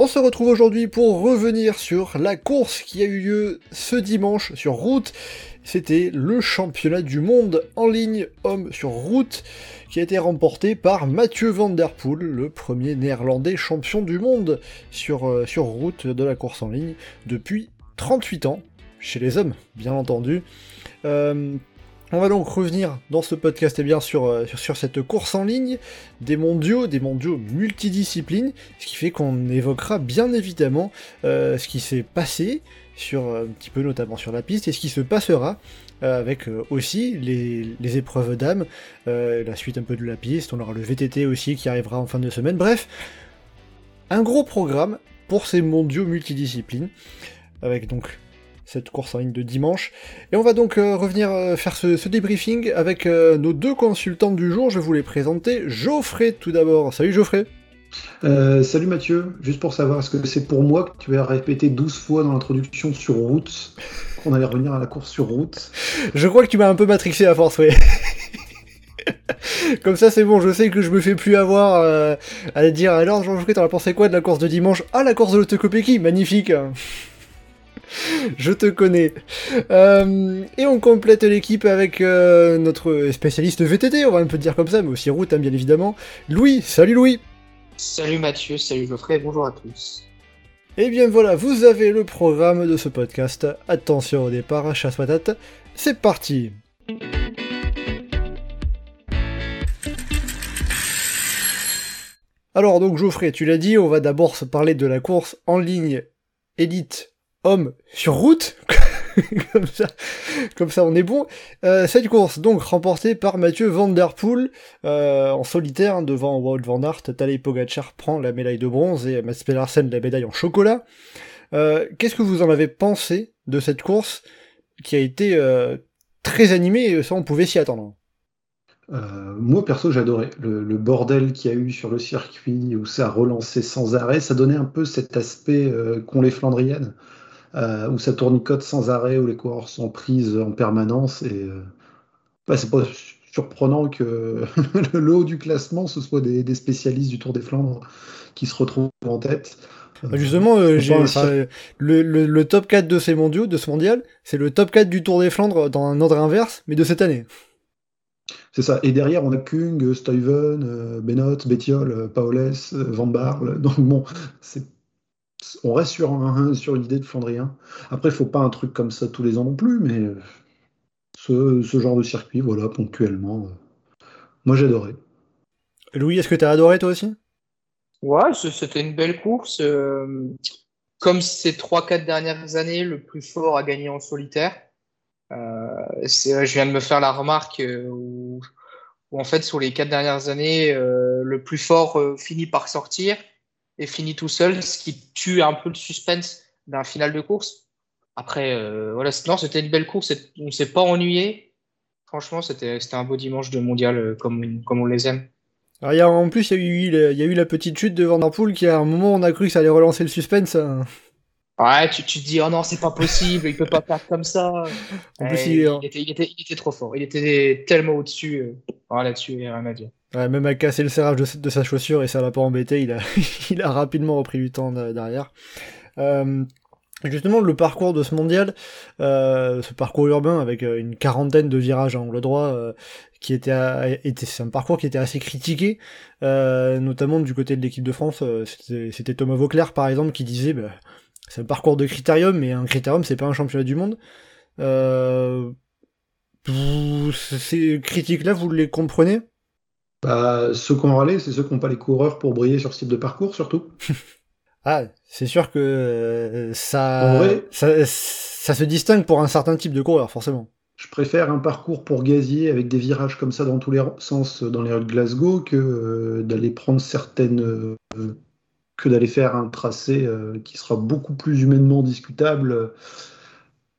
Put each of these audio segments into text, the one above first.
On se retrouve aujourd'hui pour revenir sur la course qui a eu lieu ce dimanche sur route. C'était le championnat du monde en ligne homme sur route qui a été remporté par Mathieu Van Der Poel, le premier néerlandais champion du monde sur, euh, route de la course en ligne depuis 38 ans, chez les hommes bien entendu. Euh, on va donc revenir dans ce podcast et eh bien, sur, euh, sur, sur, cette course en ligne, des mondiaux, des mondiaux multidisciplines, ce qui fait qu'on évoquera bien évidemment euh, ce qui s'est passé, sur, un petit peu notamment sur la piste, et ce qui se passera euh, avec euh, aussi les, les épreuves d'âme, euh, la suite un peu de la piste, on aura le VTT aussi qui arrivera en fin de semaine, bref, un gros programme pour ces mondiaux multidisciplines, avec donc cette course en ligne de dimanche. Et on va donc euh, revenir euh, faire ce, ce, débriefing avec euh, nos deux consultants du jour. Je vous les présenter. Geoffrey tout d'abord. Salut Geoffrey. Euh, salut Mathieu, juste pour savoir, est-ce que c'est pour moi que tu vas répéter 12 fois dans l'introduction sur route? Qu'on allait revenir à la course sur route Je crois que tu m'as un peu matrixé à force, oui. Comme ça, c'est bon, je sais que je me fais plus avoir euh, à dire alors, Jean-Geoffrey, t'en as pensé quoi de la course de dimanche? Ah, la course de l'Autocopéki, magnifique je te connais. Euh, et on complète l'équipe avec euh, notre spécialiste VTT, on va un peu dire comme ça, mais aussi route, hein, bien évidemment. Louis, salut Louis Salut Mathieu, salut Geoffrey, bonjour à tous. Et eh bien voilà, vous avez le programme de ce podcast. Attention au départ, chasse patate, c'est parti Alors donc Geoffrey, tu l'as dit, on va d'abord se parler de la course en ligne élite sur route. comme, ça, on est bon. Euh, cette course, donc, remportée par Mathieu Van Der Poel, euh, en solitaire, hein, devant Wout Van Aert. Tadej Pogacar prend la médaille de bronze et Mats Pedersen la médaille en chocolat. Euh, Qu'est-ce que vous en avez pensé de cette course qui a été très animée et ça, on pouvait s'y attendre? Moi perso j'adorais le, le, bordel qu'il y a eu sur le circuit où ça relancé sans arrêt, ça donnait un peu cet aspect qu'ont les Flandriennes, euh, où ça tournicote sans arrêt, où les coureurs sont prises en permanence et euh, bah, c'est pas surprenant que le haut du classement ce soit des, des, spécialistes du Tour des Flandres qui se retrouvent en tête. Bah, justement, euh, enfin, le, le, le, top 4 de ces mondiaux, de ce mondial, c'est le top 4 du Tour des Flandres dans un ordre inverse, mais de cette année. C'est ça. Et derrière, on a Kung, Stuyven, euh, Bennett, Bettiol, euh, Paoles, euh, Van Barle. Donc bon, on reste sur, un, sur une idée de Flandrien. Après, il faut pas un truc comme ça tous les ans non plus, mais ce, ce genre de circuit, voilà, ponctuellement. moi, j'adorais. Louis, est-ce que tu as adoré toi aussi? Ouais, c'était une belle course. comme ces 3-4 dernières années, le plus fort a gagné en solitaire. Euh, je viens de me faire la remarque euh, où, où, en fait sur les quatre dernières années, euh, le plus fort euh, finit par sortir et finit tout seul, ce qui tue un peu le suspense d'un final de course. Après, euh, voilà, non, c'était une belle course, on s'est pas ennuyé. Franchement, c'était un beau dimanche de mondial comme, comme on les aime. Alors, y a, en plus, il y, a eu, il y a eu la petite chute de Van Der Poel qui, à un moment, on a cru que ça allait relancer le suspense. Hein. Ouais, tu, tu te dis, oh non, c'est pas possible, il peut pas faire comme ça. En plus, il, il, était, il, était, il, était, trop fort, il était tellement au-dessus. Oh, là-dessus, il n'y a rien à dire. Même à casser le serrage de, sa chaussure et ça l'a pas embêté, il a, rapidement repris du temps derrière. Euh, justement, le parcours de ce mondial, euh, ce parcours urbain avec une quarantaine de virages en angle droit, euh, qui était, c'est un parcours qui était assez critiqué, euh, notamment du côté de l'équipe de France. C'était Thomas Vauclair, par exemple, qui disait. Bah, c'est un parcours de critérium, mais un critérium, c'est pas un championnat du monde. Euh... Ces critiques-là, vous les comprenez? Bah, Ceux qui ont râlé, c'est ceux qui n'ont pas les coureurs pour briller sur ce type de parcours, surtout. ah, c'est sûr que euh, ça, vrai, ça, ça se distingue pour un certain type de coureur, forcément. Je préfère un parcours pour gazier avec des virages comme ça dans tous les sens dans les rues de Glasgow que euh, d'aller prendre certaines euh, que d'aller faire un tracé euh, qui sera beaucoup plus humainement discutable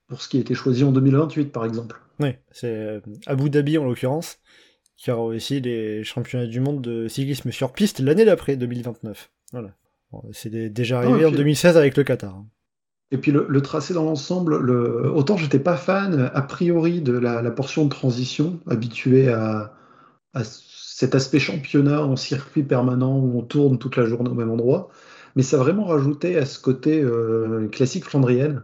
pour ce qui a été choisi en 2028, par exemple. Oui, c'est Abu Dhabi en l'occurrence, qui aura aussi les championnats du monde de cyclisme sur piste l'année d'après, 2029. Voilà. c'est déjà arrivé en 2016 avec le Qatar. Hein. Et puis le, tracé dans l'ensemble, le... autant j'étais pas fan a priori de la, portion de transition, habitué à, cet aspect championnat en circuit permanent où on tourne toute la journée au même endroit, mais ça a vraiment rajouté à ce côté euh, classique flandrienne,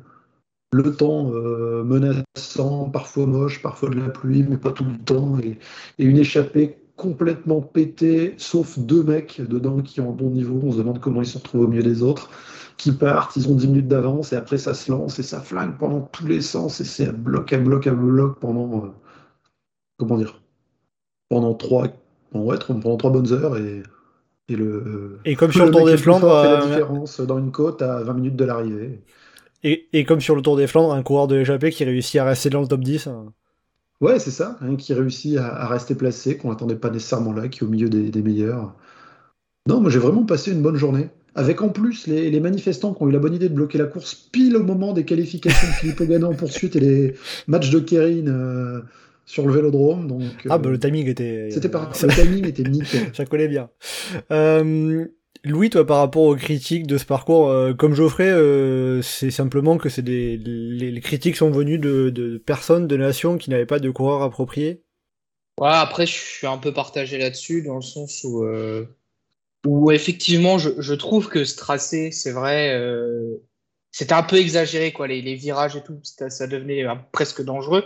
le temps euh, menaçant, parfois moche, parfois de la pluie, mais pas tout le temps, et, une échappée complètement pétée, sauf deux mecs dedans qui ont un bon niveau, on se demande comment ils se retrouvent au milieu des autres qui partent, ils ont 10 minutes d'avance et après ça se lance et ça flingue pendant tous les sens et c'est bloc à bloc à bloc pendant, euh, comment dire, pendant trois, ouais, pendant trois bonnes heures et, et le. Et comme sur le Tour des Flandres. la euh, différence dans une côte à 20 minutes de l'arrivée. Et, et, comme sur le Tour des Flandres, un coureur de l'échappée qui réussit à rester dans le top 10. Hein. Ouais, c'est ça, hein, qui réussit à, rester placé, qu'on n'attendait pas nécessairement là, qui est au milieu des, des meilleurs. Non, moi j'ai vraiment passé une bonne journée avec en plus les, manifestants qui ont eu la bonne idée de bloquer la course pile au moment des qualifications de Philippe Ogana en poursuite et les matchs de Kérine euh, sur le vélodrome. Donc, ah, bah le timing était. C'était pas... Le timing était nickel. Ça collait bien. Euh, Louis, toi, par rapport aux critiques de ce parcours, euh, comme Geoffrey, c'est simplement que c'est des les, critiques sont venues de, de personnes, de nations qui n'avaient pas de coureurs appropriés. Ouais, après, je suis un peu partagé là-dessus, dans le sens où où effectivement, je, trouve que ce tracé, c'est vrai, euh, c'était un peu exagéré, quoi. Les, virages et tout, ça, devenait euh, presque dangereux.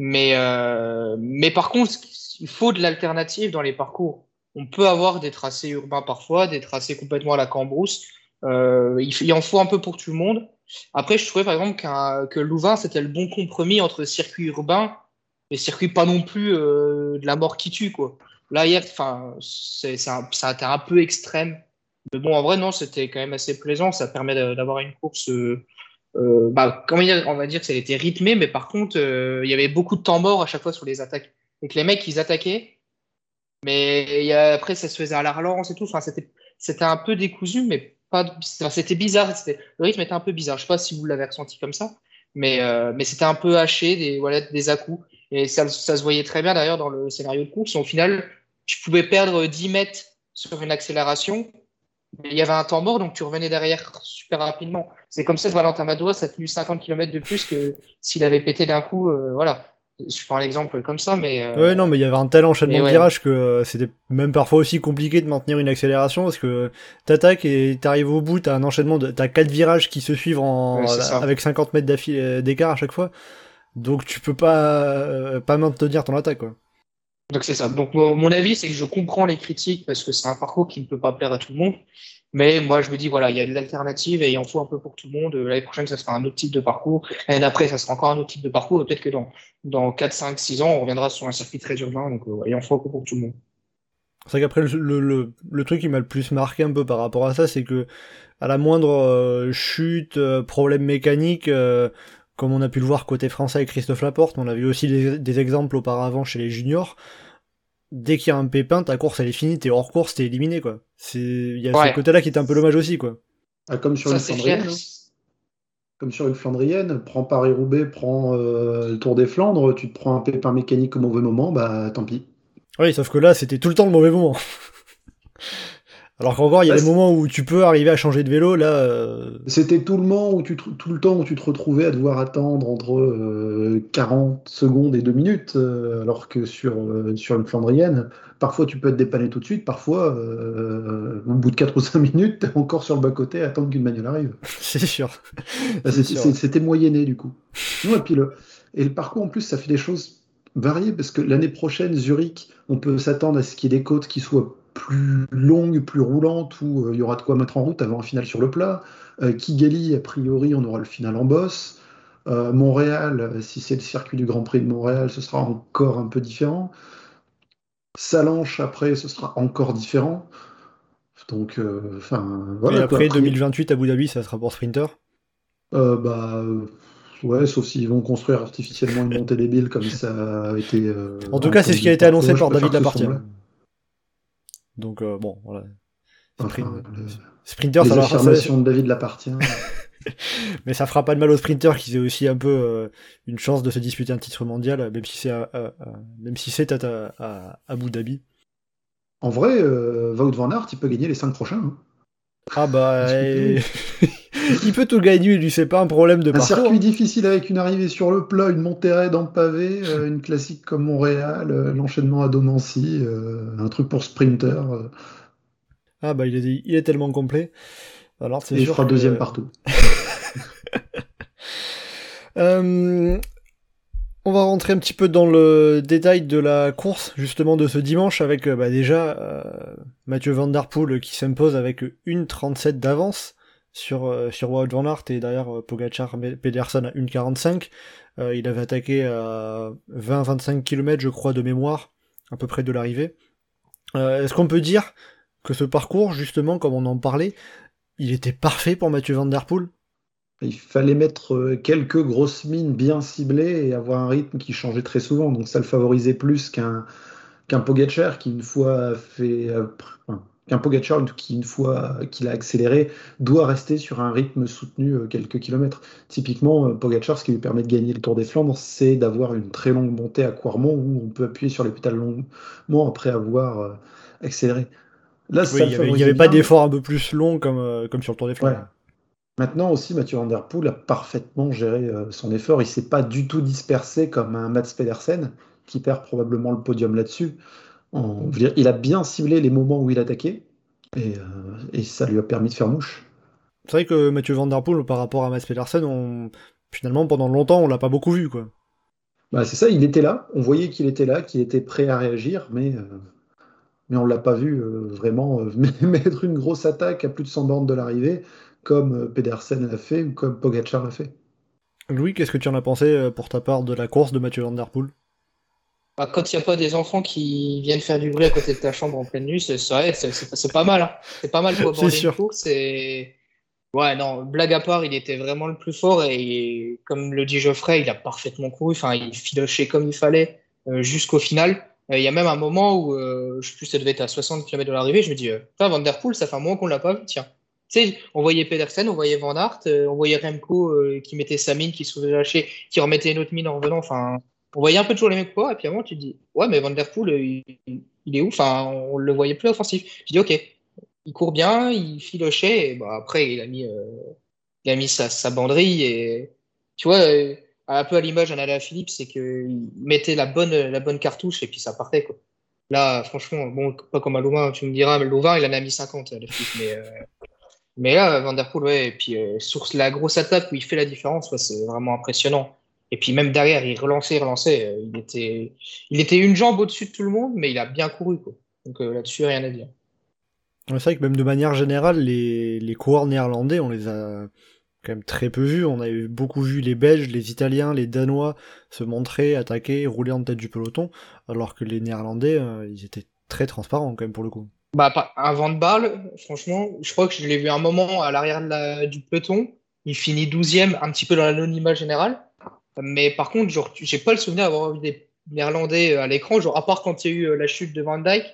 Mais, euh, mais par contre, il faut de l'alternative dans les parcours. On peut avoir des tracés urbains parfois, des tracés complètement à la cambrousse. il, en faut un peu pour tout le monde. Après, je trouvais par exemple que Louvain, c'était le bon compromis entre circuit urbain et circuit pas non plus de la mort qui tue, quoi. Là, hier, c'est, ça a été un peu extrême. Mais bon, en vrai, non, c'était quand même assez plaisant. Ça permet d'avoir une course. Euh, euh, bah, comment dire, on va dire que ça a rythmé, mais par contre, euh, il y avait beaucoup de temps mort à chaque fois sur les attaques. Et que les mecs, ils attaquaient, mais y a, après, ça se faisait à la relance et tout. Enfin, c'était, un peu décousu, mais pas. C'était bizarre. Le rythme était un peu bizarre. Je sais pas si vous l'avez ressenti comme ça, mais, mais c'était un peu haché, des, voilà, des à-coups. Et ça, ça se voyait très bien d'ailleurs dans le scénario de course. Au final, tu pouvais perdre 10 mètres sur une accélération, il y avait un temps mort, donc tu revenais derrière super rapidement. C'est comme ça que Valentin Madouas a tenu 50 km de plus que s'il avait pété d'un coup. Euh, voilà. Je prends l'exemple comme ça, mais. Euh... Ouais, non, mais il y avait un tel enchaînement de virages que euh, c'était même parfois aussi compliqué de maintenir une accélération parce que t'attaques et t'arrives au bout, t'as un enchaînement de. T'as quatre virages qui se suivent en... avec 50 mètres euh, d'écart à chaque fois. Donc tu peux pas, pas maintenir ton attaque, quoi. Donc c'est ça. Donc mon avis, c'est que je comprends les critiques parce que c'est un parcours qui ne peut pas plaire à tout le monde. Mais moi, je me dis, voilà, il y a de l'alternative et il en faut un peu pour tout le monde. L'année prochaine, ça sera un autre type de parcours. L'année d'après, ça sera encore un autre type de parcours. Peut-être que dans, dans 4, 5, 6 ans, on reviendra sur un circuit très urbain. Donc, euh, il en faut un peu pour tout le monde. C'est vrai qu'après, le, le, le, truc qui m'a le plus marqué un peu par rapport à ça, c'est que à la moindre euh, chute, euh, problème mécanique, comme on a pu le voir côté français avec Christophe Laporte, on a vu aussi des exemples auparavant chez les juniors dès qu'il y a un pépin, ta course elle est finie, t'es hors course, t'es éliminé quoi. C'est il y a ce côté-là qui est un peu dommage aussi quoi. Ah, comme sur une Flandrienne. Hein. Comme sur une Flandrienne, prends Paris-Roubaix, prends euh, le Tour des Flandres, tu te prends un pépin mécanique au mauvais moment, bah tant pis. Oui, sauf que là c'était tout le temps le mauvais moment. Alors qu'encore, il y a des moments où tu peux arriver à changer de vélo, là. Euh, C'était tout le, moment où tu tout le temps où tu te retrouvais à devoir attendre entre 40 euh, secondes et 2 minutes, euh, alors que sur, sur une Flandrienne, parfois tu peux être dépanné tout de suite, parfois, au bout de 4 ou 5 minutes, tu es encore sur le bas-côté à attendre qu'une bagnole arrive. C'est sûr. C'était moyenné du coup. et, puis le, et le parcours en plus, ça fait des choses variées, parce que l'année prochaine, Zurich, on peut s'attendre à ce qu'il y ait des côtes qui soient plus longue, plus roulante, où euh, il y aura de quoi mettre en route avant un final sur le plat. Euh, Kigali, a priori, on aura le final en boss. Euh, Montréal, si c'est le circuit du Grand Prix de Montréal, ce sera encore un peu différent. Salanche, après, ce sera encore différent. Donc, enfin, voilà. Et après, 2028 à Abu Dhabi, ça sera pour Sprinter? Bah. Ouais, sauf s'ils vont construire artificiellement une montée débile comme ça a été. en tout cas, c'est ce qui a été annoncé par David Lapartie. Donc euh, bon, voilà. Sprinter, les ça de David l'appartient. Mais ça fera pas de mal aux sprinters qui aient aussi un peu euh, une chance de se disputer un titre mondial, même si c'est à, même si c'est à, à, Abu Dhabi. En vrai, euh, Wout van Aert, il peut gagner les 5 prochains. Hein. Ah bah, il peut tout gagner, lui, c'est pas un problème de un parcours. Un circuit difficile avec une arrivée sur le plat, une montée raide en pavé, euh, une classique comme Montréal, euh, l'enchaînement à Domancy, euh, un truc pour sprinter. Ah bah, il est, il est tellement complet. Alors, c'est Et sûr je deuxième partout. On va rentrer un petit peu dans le détail de la course justement de ce dimanche avec bah, déjà Mathieu Van Der Poel qui s'impose avec une 37 d'avance sur, euh, sur Wout Van Aert et derrière euh, Pogacar Pedersen à 1.45. Euh, il avait attaqué à 20-25 km je crois de mémoire, à peu près de l'arrivée. Est-ce qu'on peut dire que ce parcours, justement, comme on en parlait, il était parfait pour Mathieu Van Der Poel? Il fallait mettre quelques grosses mines bien ciblées et avoir un rythme qui changeait très souvent. Donc ça le favorisait plus qu'un qu'un Pogacar qui, une fois fait, qu'un Pogacar qui, une fois qu'il a accéléré, doit rester sur un rythme soutenu euh, quelques kilomètres. Typiquement, euh, Pogacar, ce qui lui permet de gagner le Tour des Flandres, c'est d'avoir une très longue montée à Quarmont où on peut appuyer sur les pétales longuement après avoir euh, accéléré. Là, il n'y avait, pas d'effort un peu plus long comme, comme sur le Tour des Flandres. Maintenant aussi, Mathieu Van Der Poel a parfaitement géré son effort. Il s'est pas du tout dispersé comme un Mats Pedersen, qui perd probablement le podium là-dessus il a bien ciblé les moments où il attaquait et, euh, et ça lui a permis de faire mouche. C'est vrai que Mathieu Van Der Poel, par rapport à Mats Pedersen, on... finalement pendant longtemps on l'a pas beaucoup vu quoi. Bah, c'est ça, il était là, on voyait qu'il était là, qu'il était prêt à réagir, mais, euh, mais on l'a pas vu euh, vraiment mettre une grosse attaque à plus de 100 bornes de l'arrivée, comme Pedersen l'a fait ou comme Pogacar l'a fait. Louis, qu'est-ce que tu en as pensé pour ta part de la course de Mathieu Van Der Poel? Bah, quand il n'y a pas des enfants qui viennent faire du bruit à côté de ta chambre en pleine nuit, c'est pas mal. Hein. C'est pas mal pour aborder une course. Et... Ouais, non, blague à part, il était vraiment le plus fort et comme le dit Geoffrey, il a parfaitement couru. Enfin, il filochait comme il fallait euh, jusqu'au final. Il y a même un moment où, euh, je sais plus, ça devait être à 60 km de l'arrivée, je me dis, euh, Van Der Poel, ça fait un moment qu'on l'a pas vu, tiens. Tu sais, on voyait Pedersen, on voyait Van Aert, on voyait Remco qui mettait sa mine, qui se lâcher, qui remettait une autre mine en revenant. Enfin, on voyait un peu toujours les mêmes poids, et puis moment, tu te dis, ouais, mais Van Der Poel, il, est où Enfin, on le voyait plus offensif. Je dis, ok, il court bien, il filochait, et bah, après, il a mis, euh, il a mis sa, sa, banderille, et tu vois, euh, un peu à l'image d'un Alain Philippe, c'est qu'il mettait la bonne, la bonne cartouche, et puis ça partait, quoi. Là, franchement, bon, pas comme à Louvain, tu me diras, mais Louvain, il en a mis 50, mais, euh, mais là, Van Der Poel, ouais, et puis sur la grosse attaque où il fait la différence, c'est vraiment impressionnant. Et puis même derrière, il relançait, il relançait. Euh, il était, il était une jambe au-dessus de tout le monde, mais il a bien couru. Quoi. Donc euh, là-dessus, rien à dire. C'est vrai que même de manière générale, les, les coureurs néerlandais, on les a quand même très peu vus. On a beaucoup vu les Belges, les Italiens, les Danois se montrer, attaquer, rouler en tête du peloton, alors que les Néerlandais, euh, ils étaient très transparents quand même pour le coup. Bah, un vent de balle, franchement, je crois que je l'ai vu un moment à l'arrière du peloton. Il finit 12e, un petit peu dans l'anonymat général. Mais par contre, genre, j'ai pas le souvenir d'avoir vu des Néerlandais euh, à l'écran, genre à part quand il y a eu euh, la chute de Van Dyke,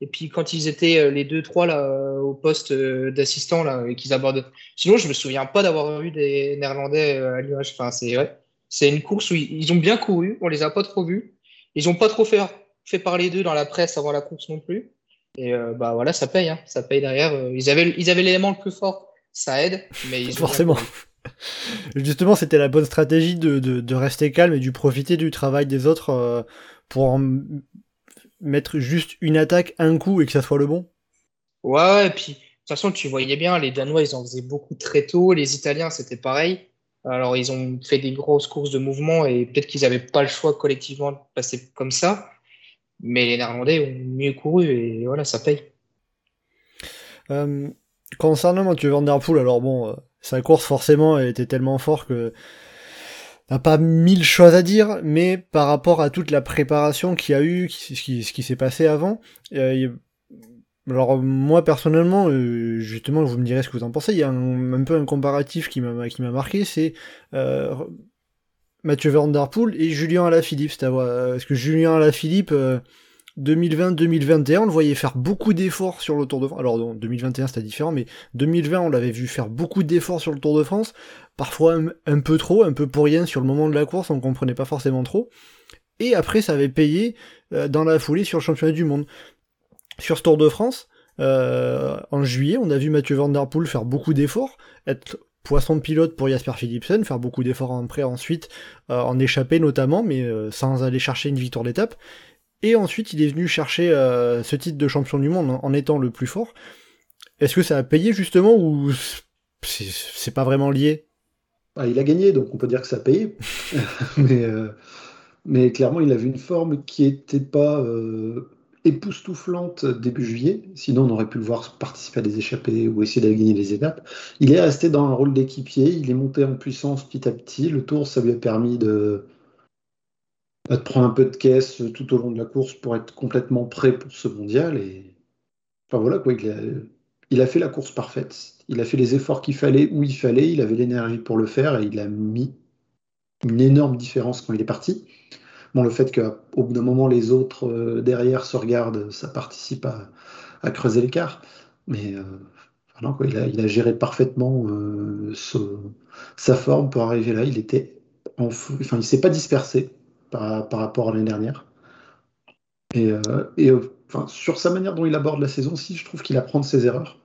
et puis quand ils étaient euh, les deux trois là au poste d'assistant là et qu'ils abordent. Sinon, je me souviens pas d'avoir vu des Néerlandais à l'image. Enfin, c'est ouais. c'est une course où ils, ont bien couru, on les a pas trop vus. Ils ont pas trop fait fait parler d'eux dans la presse avant la course non plus. Et bah voilà, ça paye, hein. ça paye derrière. Ils avaient ils avaient l'élément le plus fort, ça aide, mais ils forcément. Justement, c'était la bonne stratégie de, de, rester calme et de profiter du travail des autres euh, pour mettre juste une attaque, un coup et que ça soit le bon. Ouais, et puis de toute façon, tu voyais bien, les Danois, ils en faisaient beaucoup très tôt, les Italiens, c'était pareil. Alors, ils ont fait des grosses courses de mouvement et peut-être qu'ils n'avaient pas le choix collectivement de passer comme ça. Mais les Néerlandais ont mieux couru et voilà, ça paye. Euh, concernant Mathieu Van Der Poel, alors bon, euh, sa course forcément était tellement fort que n'a pas mille choses à dire, mais par rapport à toute la préparation qu'il y a eu, ce qui, s'est passé avant, euh, alors moi personnellement, euh, justement, vous me direz ce que vous en pensez, il y a un, peu un comparatif qui m'a qui m'a marqué, c'est euh, Mathieu Van Der Poel et Julien Alaphilippe, parce que Julien Alaphilippe, 2020-2021, on le voyait faire beaucoup d'efforts sur le Tour de France. Alors, en 2021, c'était différent, mais 2020, on l'avait vu faire beaucoup d'efforts sur le Tour de France. Parfois un, peu trop, un peu pour rien sur le moment de la course, on comprenait pas forcément trop. Et après, ça avait payé euh, dans la foulée sur le championnat du monde. Sur ce Tour de France, euh, en juillet, on a vu Mathieu Van Der Poel faire beaucoup d'efforts, être poisson pilote pour Jasper Philipsen, faire beaucoup d'efforts après ensuite, euh, en échapper notamment, mais sans aller chercher une victoire d'étape. Et ensuite, il est venu chercher ce titre de champion du monde en, étant le plus fort. Est-ce que ça a payé justement ou c'est pas vraiment lié? Bah, Il a gagné, donc on peut dire que ça a payé. mais, mais clairement, il avait une forme qui n'était pas euh, époustouflante début juillet. Sinon, on aurait pu le voir participer à des échappées ou essayer de gagner des étapes. Il est resté dans un rôle d'équipier. Il est monté en puissance petit à petit. Le tour, ça lui a permis de, bah, de prendre un peu de caisse tout au long de la course pour être complètement prêt pour ce mondial. Et enfin voilà quoi, il a, il a fait la course parfaite. Il a fait les efforts qu'il fallait où il fallait. Il avait l'énergie pour le faire et il a mis une énorme différence quand il est parti. Bon, le fait qu'au bout d'un moment, les autres euh, derrière se regardent, ça participe à, creuser l'écart. Mais euh, quoi, il, a, il, a, géré parfaitement euh, sa forme pour arriver là. Il était en enfin, il s'est pas dispersé par, par rapport à l'année dernière. Et, et enfin, sur sa manière dont il aborde la saison aussi, je trouve qu'il apprend de ses erreurs.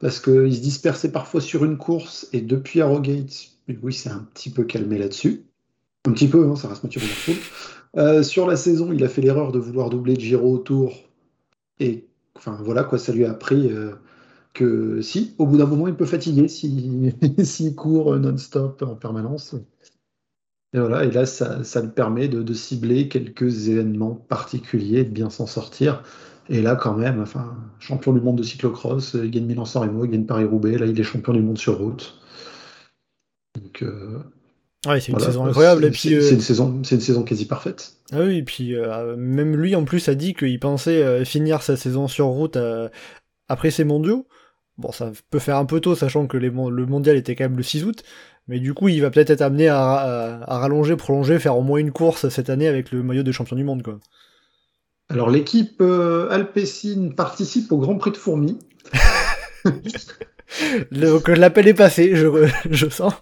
Parce qu'il se dispersait parfois sur une course, et depuis Arrogate, oui, c'est un petit peu calmé là-dessus. Un petit peu, hein, ça reste Mathieu euh, sur la saison, il a fait l'erreur de vouloir doubler Giro autour. Et enfin voilà quoi, ça lui a appris euh, que si, au bout d'un moment, il peut fatiguer s'il court non-stop en permanence. Et voilà, et là, ça, ça lui permet de, cibler quelques événements particuliers, de bien s'en sortir. Et là, quand même, enfin, champion du monde de cyclocross, il gagne Milan-San Remo, il gagne Paris-Roubaix, là, il est champion du monde sur route. Donc, euh, ouais, c'est une saison incroyable. C'est euh, une saison, une saison quasi parfaite. Ah oui, et puis euh, même lui en plus a dit qu'il pensait finir sa saison sur route après ses mondiaux. Bon, ça peut faire un peu tôt, sachant que les, le mondial était quand même le 6 août. Mais du coup, il va peut-être être amené à, à, rallonger, prolonger, faire au moins une course cette année avec le maillot de champion du monde, quoi. Alors, l'équipe Alpecin participe au Grand Prix de Fourmi. Donc l'appel est passé, je, je sens.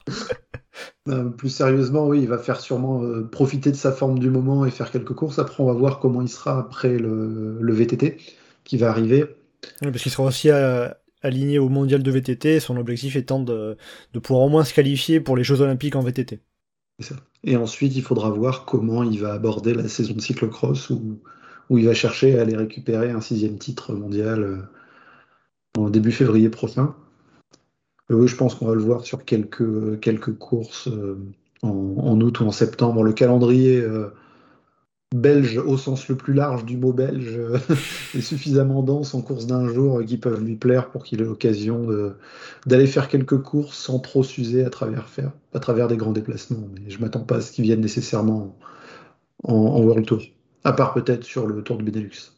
Euh, plus sérieusement, oui, il va faire sûrement euh, profiter de sa forme du moment et faire quelques courses. Après, on va voir comment il sera après le, VTT qui va arriver. parce qu'il sera aussi euh, aligné au mondial de VTT, son objectif étant de, pouvoir au moins se qualifier pour les Jeux Olympiques en VTT. Et ensuite, il faudra voir comment il va aborder la saison de cyclocross où, où il va chercher à aller récupérer un sixième titre mondial en début février prochain. Oui, je pense qu'on va le voir sur quelques, courses euh, en, août ou en septembre. Le calendrier euh, belge, au sens le plus large du mot belge, euh, est suffisamment dense en course d'un jour qui peuvent lui plaire pour qu'il ait l'occasion d'aller faire quelques courses sans trop s'user à travers, des grands déplacements. Mais je ne m'attends pas à ce qu'il vienne nécessairement en, World Tour, à part peut-être sur le Tour du Benelux.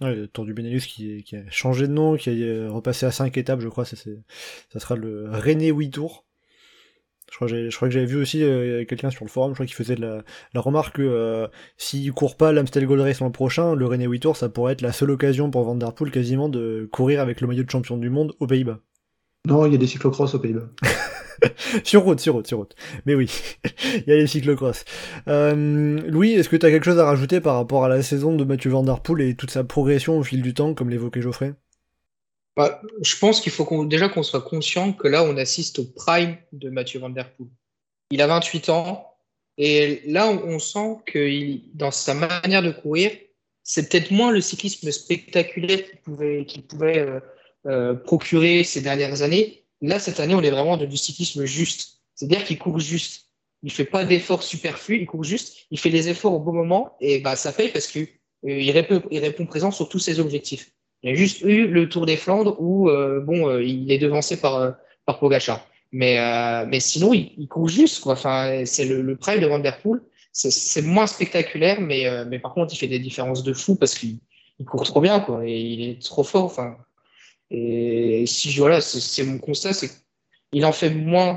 Le Tour du Benelux qui, a changé de nom, qui a repassé à 5 étapes, je crois, ça, ça sera le René 8 Tour. Je crois, je crois que j'avais vu aussi euh, quelqu'un sur le forum, je crois qu'il faisait la, la remarque que euh, s'il court pas l'Amstel Gold Race l'an prochain, le René 8 Tour, ça pourrait être la seule occasion pour Van Der Poel quasiment de courir avec le maillot de champion du monde aux Pays-Bas. Non, il y a des cyclocross aux Pays-Bas. sur route, sur route, sur route. Mais oui, il y a les cyclocross. Euh, Louis, est-ce que tu as quelque chose à rajouter par rapport à la saison de Mathieu Van Der Poel et toute sa progression au fil du temps, comme l'évoquait Geoffrey? Bah, Je pense qu'il faut déjà qu'on soit conscient que là, on assiste au prime de Mathieu Van Der Poel. Il a 28 ans, et là, on, sent que dans sa manière de courir, c'est peut-être moins le cyclisme spectaculaire qu'il pouvait, pouvait euh, euh, procurer ces dernières années, Là, cette année, on est vraiment dans du cyclisme juste. C'est-à-dire qu'il court juste. Il fait pas d'efforts superflus, il court juste, il fait les efforts au bon moment et bah ça paye parce que euh, il, répond, il répond présent sur tous ses objectifs. Il y a juste eu le Tour des Flandres où euh, bon, euh, il est devancé par par Pogacar. Mais mais sinon, il, court juste. Enfin, c'est le, le prêt de Van der Poel. C'est moins spectaculaire, mais mais par contre, il fait des différences de fou parce qu'il court trop bien quoi. Et il est trop fort. Enfin, et si voilà, c'est mon constat, c'est qu'il en fait moins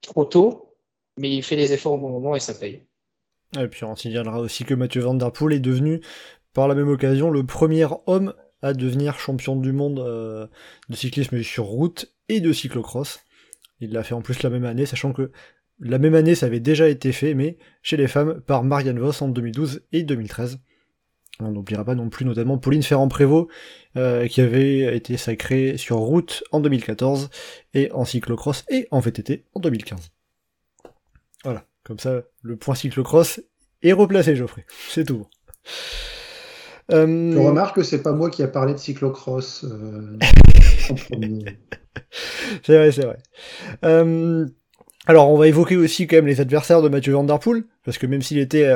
trop tôt, mais il fait les efforts au bon moment et ça paye. Et puis on signalera aussi que Mathieu Van Der Poel est devenu par la même occasion le premier homme à devenir champion du monde de cyclisme sur route et de cyclocross. Il l'a fait en plus la même année, sachant que la même année ça avait déjà été fait, mais chez les femmes par Marianne Voss en 2012 et 2013. On n'oubliera pas non plus notamment Pauline Ferrand-Prévot, euh, qui avait été sacrée sur route en 2014, et en cyclocross et en VTT en 2015. Voilà, comme ça, le point cyclocross est replacé, Geoffrey. C'est tout. Euh... Je remarque que c'est pas moi qui a parlé de cyclocross euh, c'est vrai, c'est vrai. Euh, alors, on va évoquer aussi quand même les adversaires de Mathieu Van Der Poel, parce que même s'il était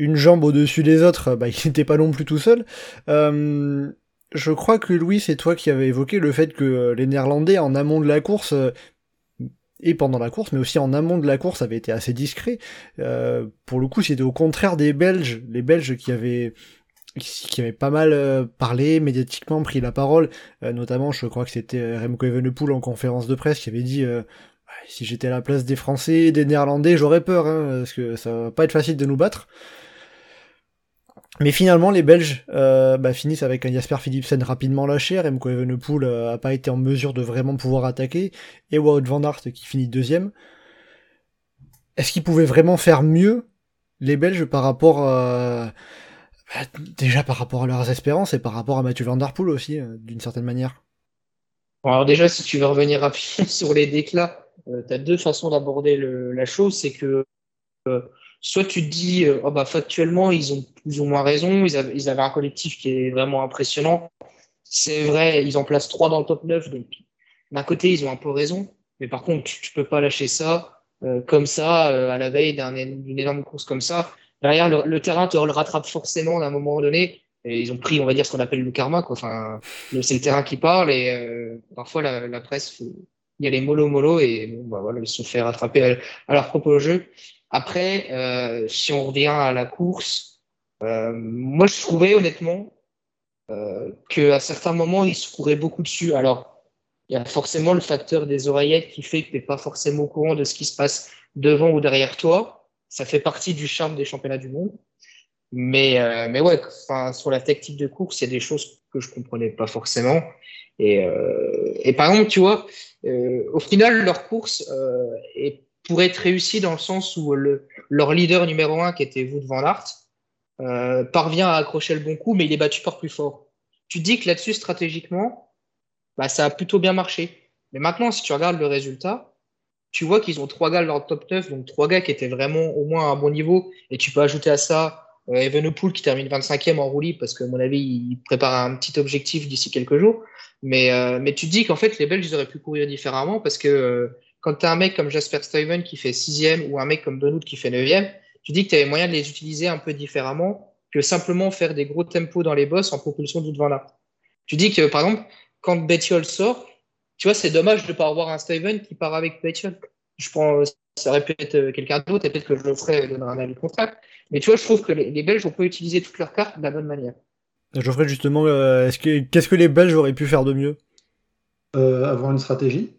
une jambe au-dessus des autres, bah, il n'était pas non plus tout seul. Euh, je crois que Louis, c'est toi qui avais évoqué le fait que les Néerlandais, en amont de la course, euh, et pendant la course, mais aussi en amont de la course, avaient été assez discrets. Euh, pour le coup, c'était au contraire des Belges, les Belges qui avaient qui avaient pas mal parlé, médiatiquement pris la parole, notamment je crois que c'était Remco Evenepoel en conférence de presse qui avait dit si j'étais à la place des Français des Néerlandais, j'aurais peur, hein, parce que ça va pas être facile de nous battre. Mais finalement, les Belges euh, bah, finissent avec un Jasper Philipsen rapidement lâché, Remco Evenepoel euh, a pas été en mesure de vraiment pouvoir attaquer, et Wout van Aert qui finit deuxième. Est-ce qu'ils pouvaient vraiment faire mieux, les Belges, par rapport à... Bah, déjà par rapport à leurs espérances et par rapport à Mathieu Van aussi, euh, d'une certaine manière Alors déjà, si tu veux revenir rapidement sur les déclats, tu as deux façons d'aborder la chose, c'est que soit tu te dis, euh, oh bah, factuellement, ils ont plus ou moins raison, ils avaient, un collectif qui est vraiment impressionnant. C'est vrai, ils en placent trois dans le top 9, donc d'un côté, ils ont un peu raison, mais par contre, tu, tu peux pas lâcher ça euh, comme ça, euh, à la veille d'une énorme course comme ça. Derrière, le, terrain te le rattrape forcément à un moment donné. Et ils ont pris, on va dire, ce qu'on appelle le karma. Quoi. Enfin, c'est le terrain qui parle et parfois la, la presse, il y a les mollo mollo et bon, bah, voilà, ils se sont fait rattraper à, à leur propre jeu. Après, euh, si on revient à la course, euh, moi je trouvais honnêtement euh, qu'à certains moments, il se courait beaucoup dessus. Alors, il y a forcément le facteur des oreillettes qui fait que tu n'es pas forcément au courant de ce qui se passe devant ou derrière toi. Ça fait partie du charme des championnats du monde. Mais, euh, mais ouais, enfin, sur la tactique de course, il y a des choses que je comprenais pas forcément. Et, euh, et par exemple, tu vois, euh, au final, leur course euh, est pour être réussi dans le sens où le, leur leader numéro un, qui était Wout van Aert, euh, parvient à accrocher le bon coup, mais il est battu par plus fort. Tu dis que là-dessus, stratégiquement, bah, ça a plutôt bien marché. Mais maintenant, si tu regardes le résultat, tu vois qu'ils ont trois gars dans le top 9, donc trois gars qui étaient vraiment au moins à un bon niveau, et tu peux ajouter à ça euh, Evenepoel qui termine 25e en roulis, parce que, à mon avis, il prépare un petit objectif d'ici quelques jours. Mais, euh, mais tu dis qu'en fait, les Belges, ils auraient pu courir différemment, parce que euh, quand tu as un mec comme Jasper Stuyven qui fait sixième ou un mec comme Benoît qui fait neuvième, tu dis que tu avais moyen de les utiliser un peu différemment que simplement faire des gros tempos dans les bosses en propulsion là. Tu dis que, par exemple, quand Bettiol sort, tu vois, c'est dommage de ne pas avoir un Stuyven qui part avec Bettiol. Je prends, ça aurait pu être euh, quelqu'un d'autre, et peut-être que je le ferai donner un avis contraire. Mais tu vois, je trouve que les, Belges ont pas utiliser toutes leurs cartes de la bonne manière. Geoffrey, justement, euh, est-ce que, qu'est-ce que les Belges auraient pu faire de mieux? Euh, Avoir une stratégie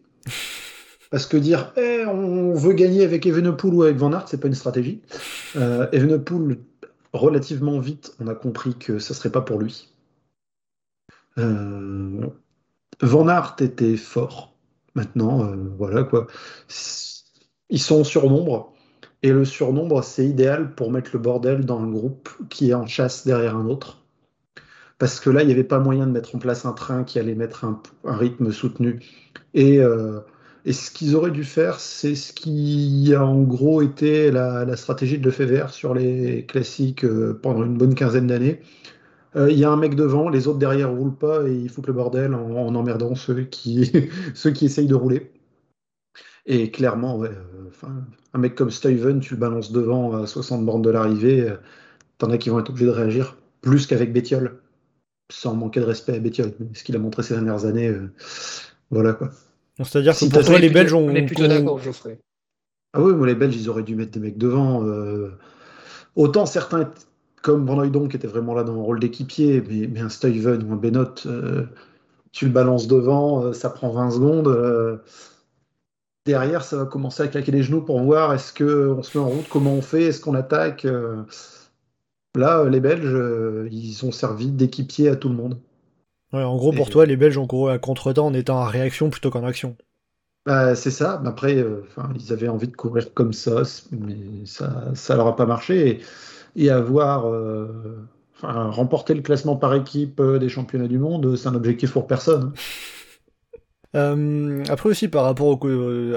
parce que dire eh, on veut gagner avec Evenepoel ou avec Van Aert, c'est pas une stratégie. Euh, Evenepoel, relativement vite, on a compris que ça serait pas pour lui. Euh, Van Aert était fort. Maintenant, euh, voilà quoi. Ils sont en surnombre. Et le surnombre, c'est idéal pour mettre le bordel dans un groupe qui est en chasse derrière un autre. Parce que là, il n'y avait pas moyen de mettre en place un train qui allait mettre un, rythme soutenu. Et euh, et ce qu'ils auraient dû faire, c'est ce qui a en gros été la, stratégie de Lefebvre sur les classiques euh, pendant une bonne quinzaine d'années. Euh, il y a un mec devant, les autres derrière roulent pas et ils foutent le bordel en, emmerdant ceux qui, ceux qui essayent de rouler. Et clairement, ouais, euh, un mec comme Steven, tu le balances devant à 60 bornes de l'arrivée, t'en as qui vont être obligés de réagir, plus qu'avec Bétiol, sans manquer de respect à Bétiol. Ce qu'il a montré ces dernières années, voilà quoi. C'est-à-dire que pour toi, les Belges ont. On est plutôt d'accord, Geoffrey. Ah oui, moi, les Belges, ils auraient dû mettre des mecs devant. Euh, autant certains, comme Van qui était vraiment là dans le rôle d'équipier, mais, un Stuyven ou un Benot, euh, tu le balances devant, euh, ça prend 20 secondes. derrière, ça va commencer à claquer les genoux pour voir est-ce qu'on se met en route, comment on fait, est-ce qu'on attaque. Là, les Belges, ils ont servi d'équipier à tout le monde. Ouais, en gros, pour toi, les Belges ont couru à contre-temps en étant en réaction plutôt qu'en action. Bah, c'est ça. Après, euh, ils avaient envie de courir comme ça, mais ça, ça leur a pas marché. Et, avoir euh, remporté le classement par équipe euh, des championnats du monde, c'est un objectif pour personne. après aussi par rapport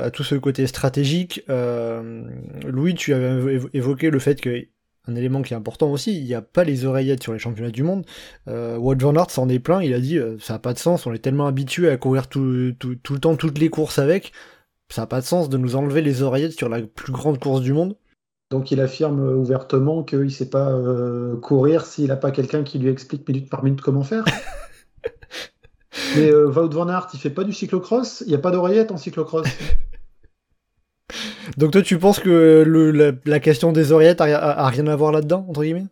à tout ce côté stratégique, Louis, tu avais évoqué le fait que un élément qui est important aussi, il n'y a pas les oreillettes sur les championnats du monde. Euh, van Aert s'en est plein, il a dit euh, ça n'a pas de sens, on est tellement habitué à courir tout, tout, le temps toutes les courses avec, ça n'a pas de sens de nous enlever les oreillettes sur la plus grande course du monde. Donc il affirme ouvertement qu'il ne sait pas euh, courir s'il n'a pas quelqu'un qui lui explique minute par minute comment faire. Mais euh, Wout van Aert, il fait pas du cyclocross, il n'y a pas d'oreillettes en cyclocross. Donc toi, tu penses que la, question des oreillettes a, rien à voir là-dedans, entre guillemets?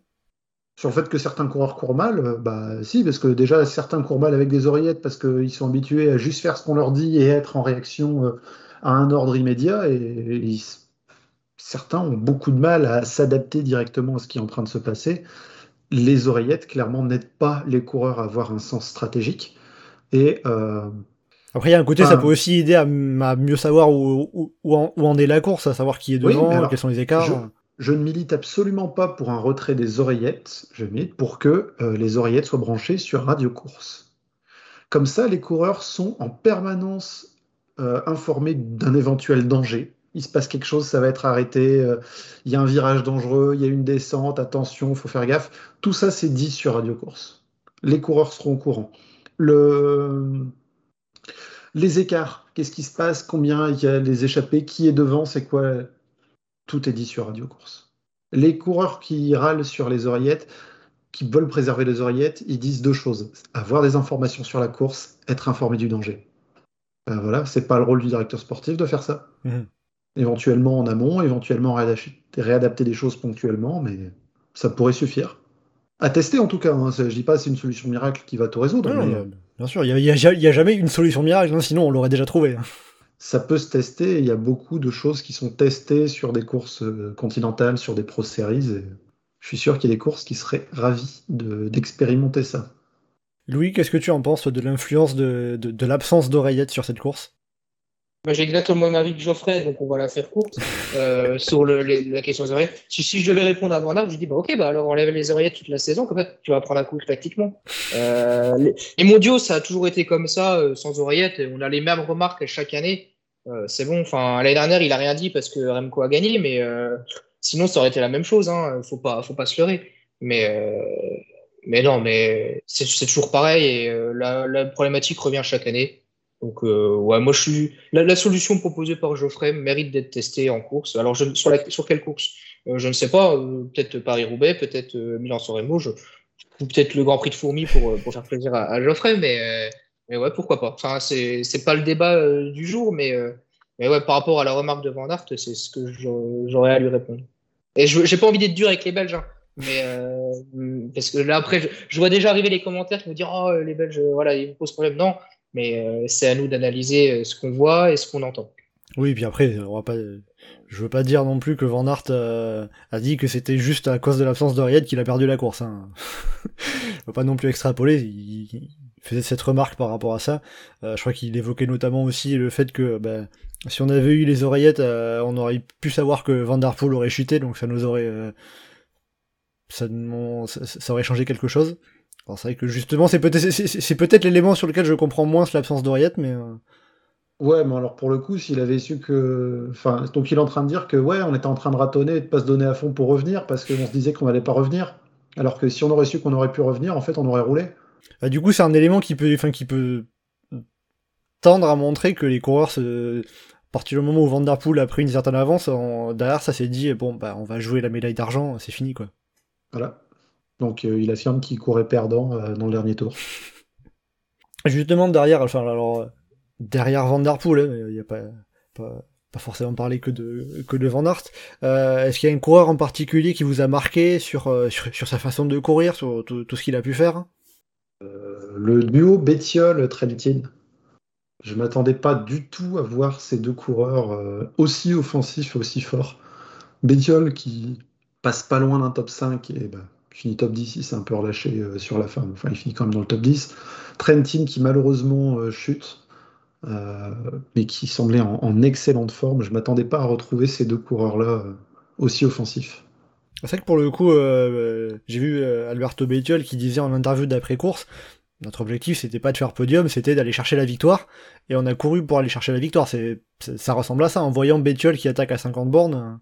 Sur le fait que certains coureurs courent mal, euh, bah si, parce que déjà certains courent mal avec des oreillettes parce qu'ils sont habitués à juste faire ce qu'on leur dit et être en réaction euh, à un ordre immédiat, et, certains ont beaucoup de mal à s'adapter directement à ce qui est en train de se passer. Les oreillettes, clairement, n'aident pas les coureurs à avoir un sens stratégique. Et euh, après, il y a un côté, ça peut aussi aider à, mieux savoir où, où, en, est la course, à savoir qui est devant, quels sont les écarts. Je, ne milite absolument pas pour un retrait des oreillettes, je milite pour que euh, les oreillettes soient branchées sur Radio Course. Comme ça, les coureurs sont en permanence euh, informés d'un éventuel danger. Il se passe quelque chose, ça va être arrêté, euh, il y a un virage dangereux, il y a une descente, attention, il faut faire gaffe. Tout ça, c'est dit sur Radio Course. Les coureurs seront au courant. Le les écarts, qu'est-ce qui se passe, combien il y a des échappées, qui est devant, c'est quoi? Tout est dit sur Radio Course. Les coureurs qui râlent sur les oreillettes, qui veulent préserver les oreillettes, ils disent deux choses avoir des informations sur la course, être informé du danger. Ben voilà, c'est pas le rôle du directeur sportif de faire ça. Mhm. Éventuellement en amont, éventuellement réadapter des choses ponctuellement, mais ça pourrait suffire. À tester en tout cas. Hein. Je dis pas c'est une solution miracle qui va tout résoudre. Euh, bien sûr, il n'y a, jamais une solution miracle, hein, sinon on l'aurait déjà trouvé. Ça peut se tester. Il y a beaucoup de choses qui sont testées sur des courses euh, continentales, sur des Pro Series. je suis sûr qu'il y a des courses qui seraient ravis d'expérimenter ça. Louis, qu'est-ce que tu en penses de l'influence de, de l'absence d'oreillettes sur cette course? Bah, j'ai exactement le même avis que Geoffrey, donc on va la faire courte euh, sur le, la question des oreillettes. Si, si je devais répondre à Van je dis bah ok, bah alors on lève les oreillettes toute la saison, comme ça tu vas prendre un coup tactiquement. Euh, les, les, mondiaux, ça a toujours été comme ça, euh, sans oreillettes. On a les mêmes remarques chaque année. Euh, c'est bon. Enfin, l'année dernière, il a rien dit parce que Remco a gagné, mais euh, sinon ça aurait été la même chose. Hein. Faut pas, faut pas se leurrer. Mais euh, mais non, mais c'est toujours pareil et la, la problématique revient chaque année. Donc, euh, ouais, moi, je suis. La, solution proposée par Geoffrey mérite d'être testée en course. Alors, je, sur, la, sur quelle course? Euh, Je ne sais pas. Euh, peut-être Paris-Roubaix, peut-être Milan-San Remo, ou peut-être le Grand Prix de Fourmi pour, pour faire plaisir à, Geoffrey, mais, mais ouais, pourquoi pas. Enfin, c'est pas le débat du jour, mais, mais ouais, par rapport à la remarque de Van Aert, c'est ce que j'aurais à lui répondre. Et je j'ai pas envie d'être dur avec les Belges, hein, mais parce que là, après, je, vois déjà arriver les commentaires qui me disent Oh, les Belges, voilà, ils me posent problème. Non, mais euh, c'est à nous d'analyser euh, ce qu'on voit et ce qu'on entend. Oui, puis après, on va pas, je veux pas dire non plus que Van Aert euh, a dit que c'était juste à cause de l'absence d'Oriette qu'il a perdu la course. Hein. je veux pas non plus extrapoler. Il, faisait cette remarque par rapport à ça. je crois qu'il évoquait notamment aussi le fait que ben, si on avait eu les oreillettes, on aurait pu savoir que Van Der Poel aurait chuté, donc ça nous aurait ça, aurait changé quelque chose c'est vrai que justement, c'est peut-être c'est peut-être l'élément sur lequel je comprends moins l'absence d'Oriette, mais. Euh. Ouais, mais alors pour le coup, s'il avait su que. Enfin, donc il est en train de dire que, ouais, on était en train de ratonner et de pas se donner à fond pour revenir parce qu'on se disait qu'on n'allait pas revenir. Alors que si on aurait su qu'on aurait pu revenir, en fait, on aurait roulé. Bah, du coup, c'est un élément qui peut, enfin, qui peut tendre à montrer que les coureurs, se... à partir du moment où Vanderpool a pris une certaine avance, derrière, ça s'est dit, bon, bah, on va jouer la médaille d'argent, c'est fini, quoi. Voilà. Donc euh, il affirme qu'il courait perdant euh, dans le dernier tour. Justement derrière, enfin alors derrière Van Der Poel, hein, il n'y a pas, pas, forcément parlé que de que de Van Aert. Euh, est-ce qu'il y a un coureur en particulier qui vous a marqué sur sur, sa façon de courir, sur tout, ce qu'il a pu faire? Le duo Bettiol-Trentin. Je m'attendais pas du tout à voir ces deux coureurs aussi offensifs, aussi forts. Bettiol qui passe pas loin d'un top 5 et bah, Il finit top 10, il s'est un peu relâché euh, sur la fin. Enfin, il finit quand même dans le top 10. Trentin qui malheureusement euh, chute, mais qui semblait en, excellente forme. Je m'attendais pas à retrouver ces deux coureurs-là aussi offensifs. C'est vrai que pour le coup, j'ai vu Alberto Bettiol qui disait en interview d'après-course, notre objectif c'était pas de faire podium, c'était d'aller chercher la victoire, et on a couru pour aller chercher la victoire. Ça ressemble à ça, en voyant Bettiol qui attaque à 50 bornes.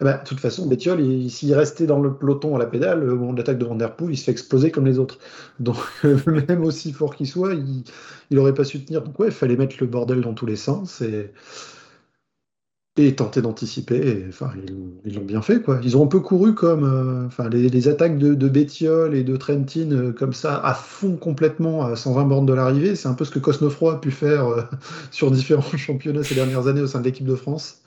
Ah bah, de toute façon, Bettiol, s'il restait dans le peloton à la pédale, au moment de l'attaque de Van Der il se fait exploser comme les autres. Donc, même aussi fort qu'il soit, il n'aurait pas su tenir. Donc, ouais, il fallait mettre le bordel dans tous les sens et, tenter d'anticiper. Enfin, ils l'ont bien fait, quoi. Ils ont un peu couru comme. Euh, les, attaques de, de Bettiol et de Trentin, euh, comme ça, à fond complètement à 120 bornes de l'arrivée. C'est un peu ce que Cosnefroy a pu faire euh, sur différents championnats ces dernières années au sein de l'équipe de France.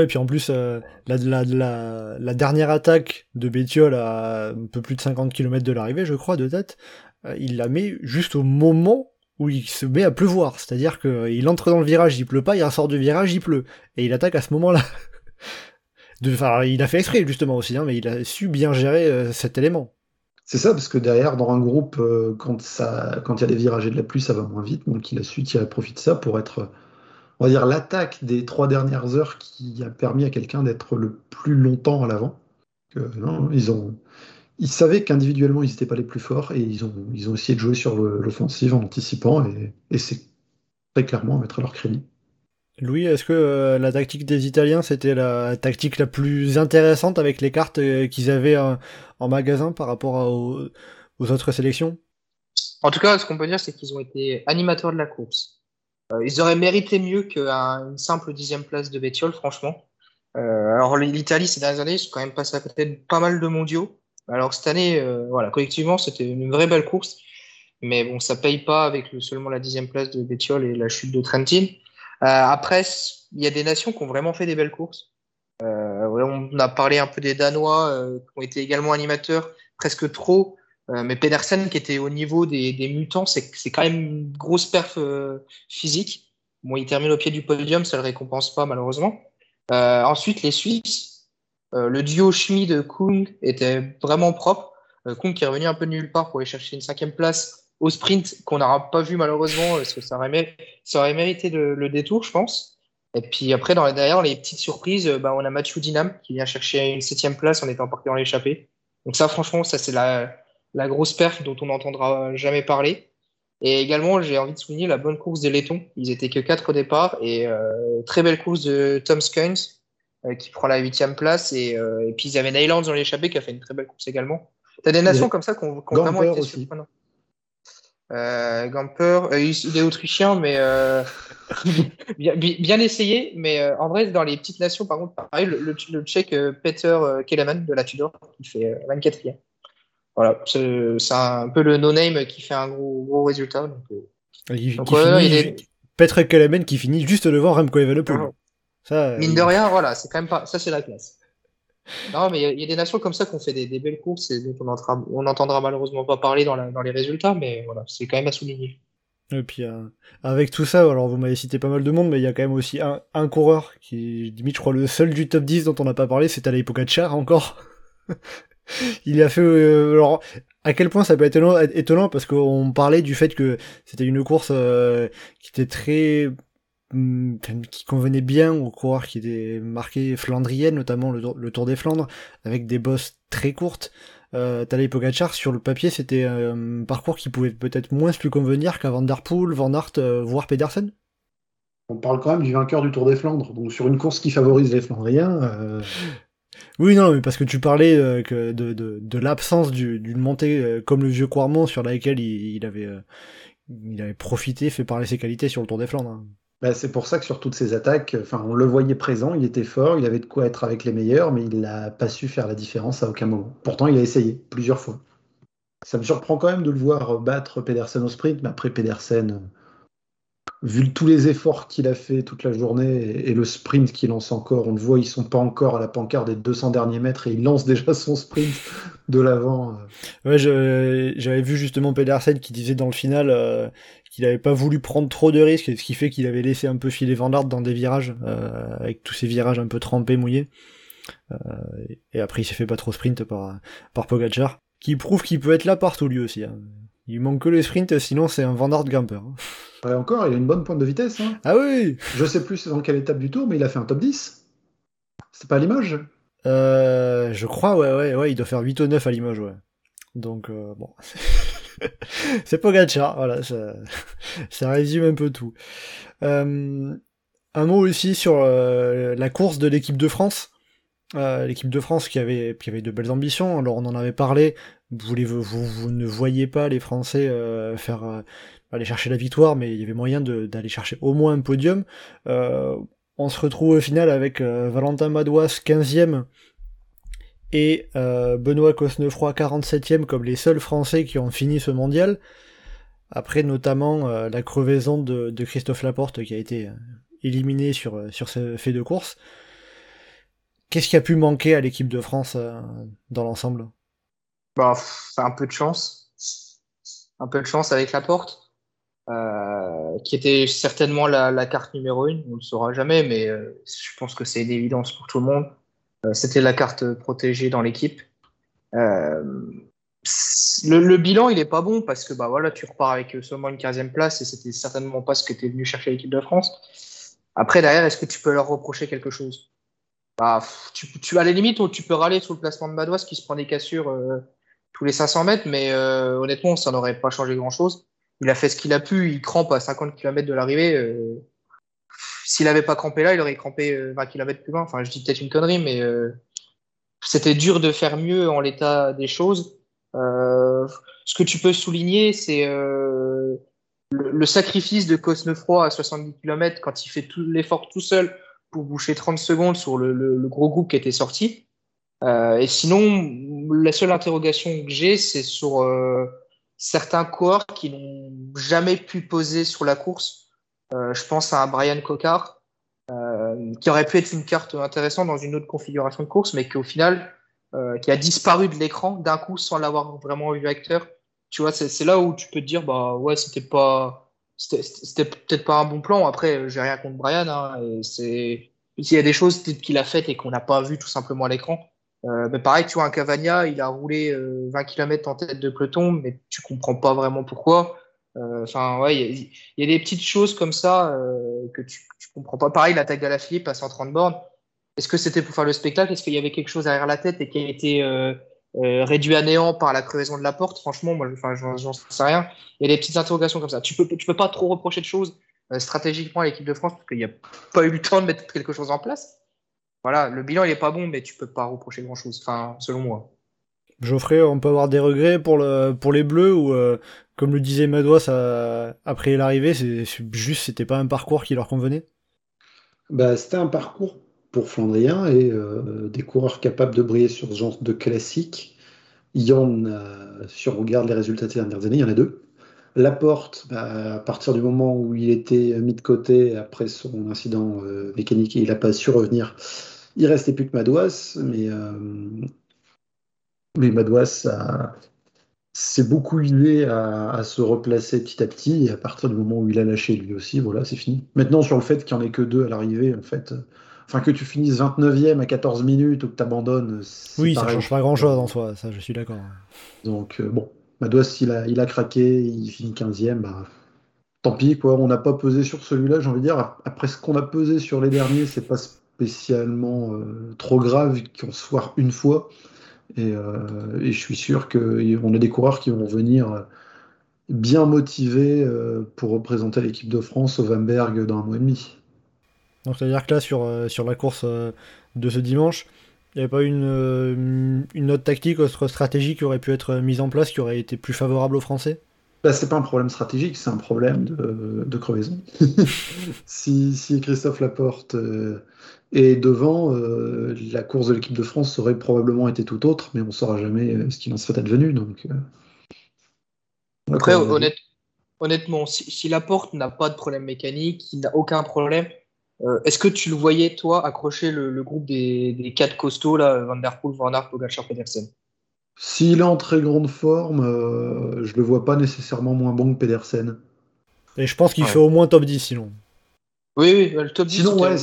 Et puis en plus, euh, la, dernière attaque de Bétiol à un peu plus de 50 km de l'arrivée, je crois, de tête, euh, il la met juste au moment où il se met à pleuvoir. C'est-à-dire qu'il entre dans le virage, il pleut pas, il ressort du virage, il pleut. Et il attaque à ce moment-là. Enfin, il a fait exprès justement aussi, hein, mais il a su bien gérer euh, cet élément. C'est ça, parce que derrière, dans un groupe, quand il y a des virages et de la pluie, ça va moins vite. Donc il a su tirer profit de ça pour être on va dire, l'attaque des trois dernières heures qui a permis à quelqu'un d'être le plus longtemps à l'avant. ils ont, ils savaient qu'individuellement ils n'étaient pas les plus forts et ils ont, ils ont essayé de jouer sur l'offensive en anticipant et, c'est très clairement à mettre à leur crédit. Louis, est-ce que euh, la tactique des Italiens c'était la tactique la plus intéressante avec les cartes euh, qu'ils avaient en magasin par rapport aux, aux autres sélections? En tout cas, ce qu'on peut dire, c'est qu'ils ont été animateurs de la course. Euh, ils auraient mérité mieux qu'une simple dixième place de Bétiol, franchement. Euh, alors l'Italie ces dernières années, ils sont quand même passé à côté de pas mal de mondiaux. Alors cette année, euh, voilà, collectivement, c'était une vraie belle course. Mais bon, ça paye pas avec seulement la dixième place de Bétiol et la chute de Trentin. après, il y a des nations qui ont vraiment fait des belles courses. on a parlé un peu des Danois qui ont été également animateurs, presque trop. Euh, mais Pedersen, qui était au niveau des, mutants, c'est quand même une grosse perf euh, physique. Bon, il termine au pied du podium, ça le récompense pas malheureusement. Euh, ensuite, les Suisses, le duo Schmid Kung était vraiment propre. Kung qui est revenu un peu de nulle part pour aller chercher une cinquième place au sprint qu'on n'aura pas vu malheureusement, parce que ça aurait, ça aurait mérité le, détour, je pense. Et puis après, dans, derrière, les petites surprises, bah, on a Mathieu Dinam qui vient chercher une septième place en étant parti dans l'échappée. Donc ça, franchement, ça c'est la, la grosse perf dont on n'entendra jamais parler. Et également, j'ai envie de souligner la bonne course des Lettons. Ils étaient que quatre au départ et euh, très belle course de Tom Skynes euh, qui prend la huitième place. Et, euh, et puis ils avaient Nyland dans l'échappée qui a fait une très belle course également. T'as des nations comme ça qui ont, vraiment été surprenantes. Euh, Gamper, il est autrichien, mais bien, bien, essayé. Mais en vrai, dans les petites nations, par contre, pareil, le, le, tchèque Peter Kelleman de la Tudor qui fait 24e voilà, c'est un peu le no-name qui fait un gros, gros résultat. Donc, euh. il, Kelemen qui finit juste devant Remco Evenepoel. Ça, Mine de rien, voilà, c'est quand même pas, ça c'est la classe. Non, mais il y, a des nations comme ça qui ont fait des, des belles courses et dont on n'entendra malheureusement pas parler dans, la, dans, les résultats, mais voilà, c'est quand même à souligner. Et puis euh, avec tout ça, alors vous m'avez cité pas mal de monde, mais il y a quand même aussi un, un coureur qui, limite, je crois, le seul du top 10 dont on n'a pas parlé, c'est Tadej Pogacar encore. Il a fait euh, alors à quel point ça peut être étonnant, parce qu'on parlait du fait que c'était une course euh, qui était très mm, qui convenait bien aux coureurs qui étaient marqués flandrienne notamment le, Tour des Flandres avec des bosses très courtes. Euh, Tadej Pogacar sur le papier c'était un parcours qui pouvait peut-être moins lui convenir qu'à Van Der Van Aert voire Pedersen. On parle quand même du vainqueur du Tour des Flandres. Donc sur une course qui favorise les Flandriens oui, non, mais parce que tu parlais euh, de, l'absence d'une montée euh, comme le vieux Quarmont sur laquelle il, avait, euh, il avait profité, fait parler ses qualités sur le Tour des Flandres. Hein. Bah, c'est pour ça que sur toutes ces attaques, on le voyait présent, il était fort, il avait de quoi être avec les meilleurs, mais il n'a pas su faire la différence à aucun moment. Pourtant, il a essayé plusieurs fois. Ça me surprend quand même de le voir battre Pedersen au sprint, mais après Pedersen, vu tous les efforts qu'il a fait toute la journée et, le sprint qu'il lance encore, on le voit, ils sont pas encore à la pancarte des 200 derniers mètres et il lance déjà son sprint de l'avant. Ouais, j'avais vu justement Pedersen qui disait dans le final euh, qu'il avait pas voulu prendre trop de risques, ce qui fait qu'il avait laissé un peu filer Van dans des virages, euh, avec tous ces virages un peu trempés, mouillés. et après, il s'est fait pas trop sprint par, par Pogacar, qui prouve qu'il peut être là partout lui aussi. Hein. Il manque que le sprint, sinon c'est un Van Aert Grimper. Hein. encore, il a une bonne pointe de vitesse. Hein. Ah oui Je sais plus dans quelle étape du tour, mais il a fait un top 10. C'est pas à Limoges euh, Je crois, ouais, ouais, ouais, il doit faire 8 ou 9 à Limoges, ouais. Donc, euh, bon. c'est Pogacar, voilà, ça, ça, résume un peu tout. Euh, un mot aussi sur la course de l'équipe de France. Euh, l'équipe de France qui avait, qui avait de belles ambitions, alors on en avait parlé, vous, ne voyez pas les Français euh, faire euh, aller chercher la victoire, mais il y avait moyen d'aller chercher au moins un podium. on se retrouve au final avec Valentin Madouas 15e et Benoît Cosnefroy 47e comme les seuls Français qui ont fini ce mondial. Après notamment la crevaison de, Christophe Laporte qui a été éliminé sur, sur ce fait de course. Qu'est-ce qui a pu manquer à l'équipe de France euh, dans l'ensemble? Bah, Un peu de chance. Un peu de chance avec la porte, euh, qui était certainement la, carte numéro une. On ne le saura jamais, mais euh, je pense que c'est une évidence pour tout le monde. C'était la carte protégée dans l'équipe. Le, bilan, il est pas bon parce que bah voilà, tu repars avec seulement une 15e place et c'était certainement pas ce que tu es venu chercher à l'équipe de France. Après, derrière, est-ce que tu peux leur reprocher quelque chose? Bah, tu, tu, à la limite, tu peux râler sur le placement de Madouas qui se prend des cassures euh, tous les 500 mètres, mais euh, honnêtement, ça n'aurait pas changé grand-chose. Il a fait ce qu'il a pu, il crampe à 50 km de l'arrivée. Euh, s'il n'avait pas crampé là, il aurait crampé 20 km plus loin. Enfin, je dis peut-être une connerie, mais c'était dur de faire mieux en l'état des choses. ce que tu peux souligner, c'est le, le, sacrifice de Cosnefroy à 70 km quand il fait tout l'effort tout seul pour boucher 30 secondes sur le, gros groupe qui était sorti. Euh, et sinon, la seule interrogation que j'ai, c'est sur euh, certains coureurs qui n'ont jamais pu poser sur la course. Euh, je pense à Brian Cocard, qui aurait pu être une carte intéressante dans une autre configuration de course, mais qui au final, qui a disparu de l'écran d'un coup sans l'avoir vraiment vu acteur. Tu vois, c'est là où tu peux te dire, bah ouais, c'était pas c'était peut-être pas un bon plan. Après, j'ai rien contre Brian. Hein, c'est il y a des choses qu'il a faites et qu'on n'a pas vu tout simplement à l'écran. Euh, mais pareil, tu vois, un Cavagna, il a roulé 20 euh, km en tête de peloton, mais tu comprends pas vraiment pourquoi. Euh, enfin, ouais, il y, a des petites choses comme ça que tu, tu comprends pas. Pareil, l'attaque la Philippe à 130 bornes. Est-ce que c'était pour faire le spectacle? Est-ce qu'il y avait quelque chose derrière la tête et qui a été réduit à néant par la crevaison de la porte, franchement, moi, enfin, j'en sais rien. Il y a des petites interrogations comme ça. Tu peux, tu peux pas trop reprocher de choses stratégiquement à l'équipe de France parce qu'il n'y a pas eu le temps de mettre quelque chose en place. Voilà, le bilan il est pas bon, mais tu peux pas reprocher grand chose, enfin, selon moi. Geoffrey, on peut avoir des regrets pour, le, pour les Bleus ou, euh, comme le disait Madouas après l'arrivée, c'est juste c'était pas un parcours qui leur convenait? Bah, C'était un parcours pour Flandrien et euh, des coureurs capables de briller sur ce genre de classique. Il y en a, si on regarde les résultats des dernières années, il y en a deux. Laporte, bah, à partir du moment où il était mis de côté après son incident euh, mécanique et il n'a pas su revenir, il restait plus que Madouas, mais, euh, mais Madouas s'est beaucoup usé à, à, se replacer petit à petit, et à partir du moment où il a lâché lui aussi, voilà, c'est fini. Maintenant, sur le fait qu'il n'y en ait que deux à l'arrivée, en fait, Enfin, que tu finisses 29e à 14 minutes ou que tu abandonnes. Oui, ça change pas grand chose en soi, ça je suis d'accord. Donc, euh, bon, Madouas, il a, il a craqué, il finit 15e, bah, tant pis, quoi. On n'a pas pesé sur celui-là, j'ai envie de dire. Après ce qu'on a pesé sur les derniers, c'est pas spécialement euh, trop grave qu'on se foire une fois. Et, euh, et je suis sûr qu'on a des coureurs qui vont venir bien motivés pour représenter l'équipe de France au Vanberg dans un mois et demi. Donc c'est-à-dire que là, sur, euh, sur la course euh, de ce dimanche, il n'y avait pas une, euh, une autre tactique, autre stratégie qui aurait pu être mise en place, qui aurait été plus favorable aux Français? Bah, c'est pas un problème stratégique, c'est un problème de, de crevaison. si, si, Christophe Laporte est devant, la course de l'équipe de France aurait probablement été tout autre, mais on ne saura jamais ce qu'il en serait advenu. Donc, Après, honnêtement, si, si Laporte n'a pas de problème mécanique, il n'a aucun problème, euh, est-ce que tu le voyais, toi, accrocher le, groupe des, quatre costauds, là, Van Der Poel, Van Aert, Pogacar, Pedersen? S'il est en très grande forme, euh, je le vois pas nécessairement moins bon que Pedersen. Et je pense qu'il fait au moins top 10 sinon. Oui, oui, le top 10. Sinon, ouais,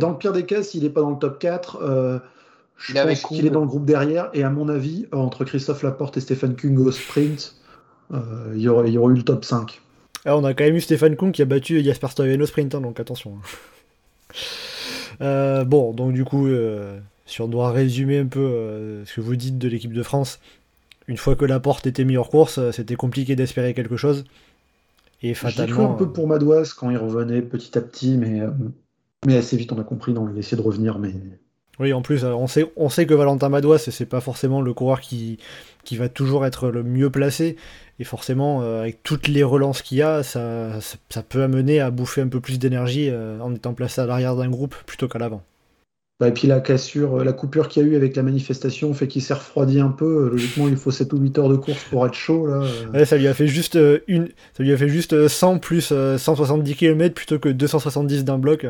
dans le pire des cas, s'il n'est pas dans le top 4, euh, Je Il pense qu'il Kung. est dans le groupe derrière, et à mon avis, entre Christophe Laporte et Stéphane Kung au sprint, euh, il y aurait, il y aurait eu le top 5. Ah, on a quand même eu Stéphane Kuhn qui a battu Jasper Stuyven au sprint, hein, donc attention. Euh, bon, donc du coup, euh, si on doit résumer un peu euh, ce que vous dites de l'équipe de France, une fois que la porte était mis hors course, euh, c'était compliqué d'espérer quelque chose. Et J'ai cru fatalement. un peu euh, pour Madouas quand il revenait petit à petit, mais, mais assez vite on a compris, non, il essaie de revenir, mais Oui, en plus, on sait, on sait que Valentin Madouas, c'est pas forcément le coureur qui, qui va toujours être le mieux placé. Et forcément, avec toutes les relances qu'il y a, ça, peut amener à bouffer un peu plus d'énergie en étant placé à l'arrière d'un groupe plutôt qu'à l'avant. Bah, et puis la cassure, euh, la coupure qu'il y a eu avec la manifestation fait qu'il s'est refroidi un peu. Euh, Logiquement, il faut 7 ou 8 heures de course pour être chaud. Là. Euh, Ouais, ça lui a fait juste une, ça lui a fait juste euh, 100 plus euh, 170 km plutôt que 270 d'un bloc.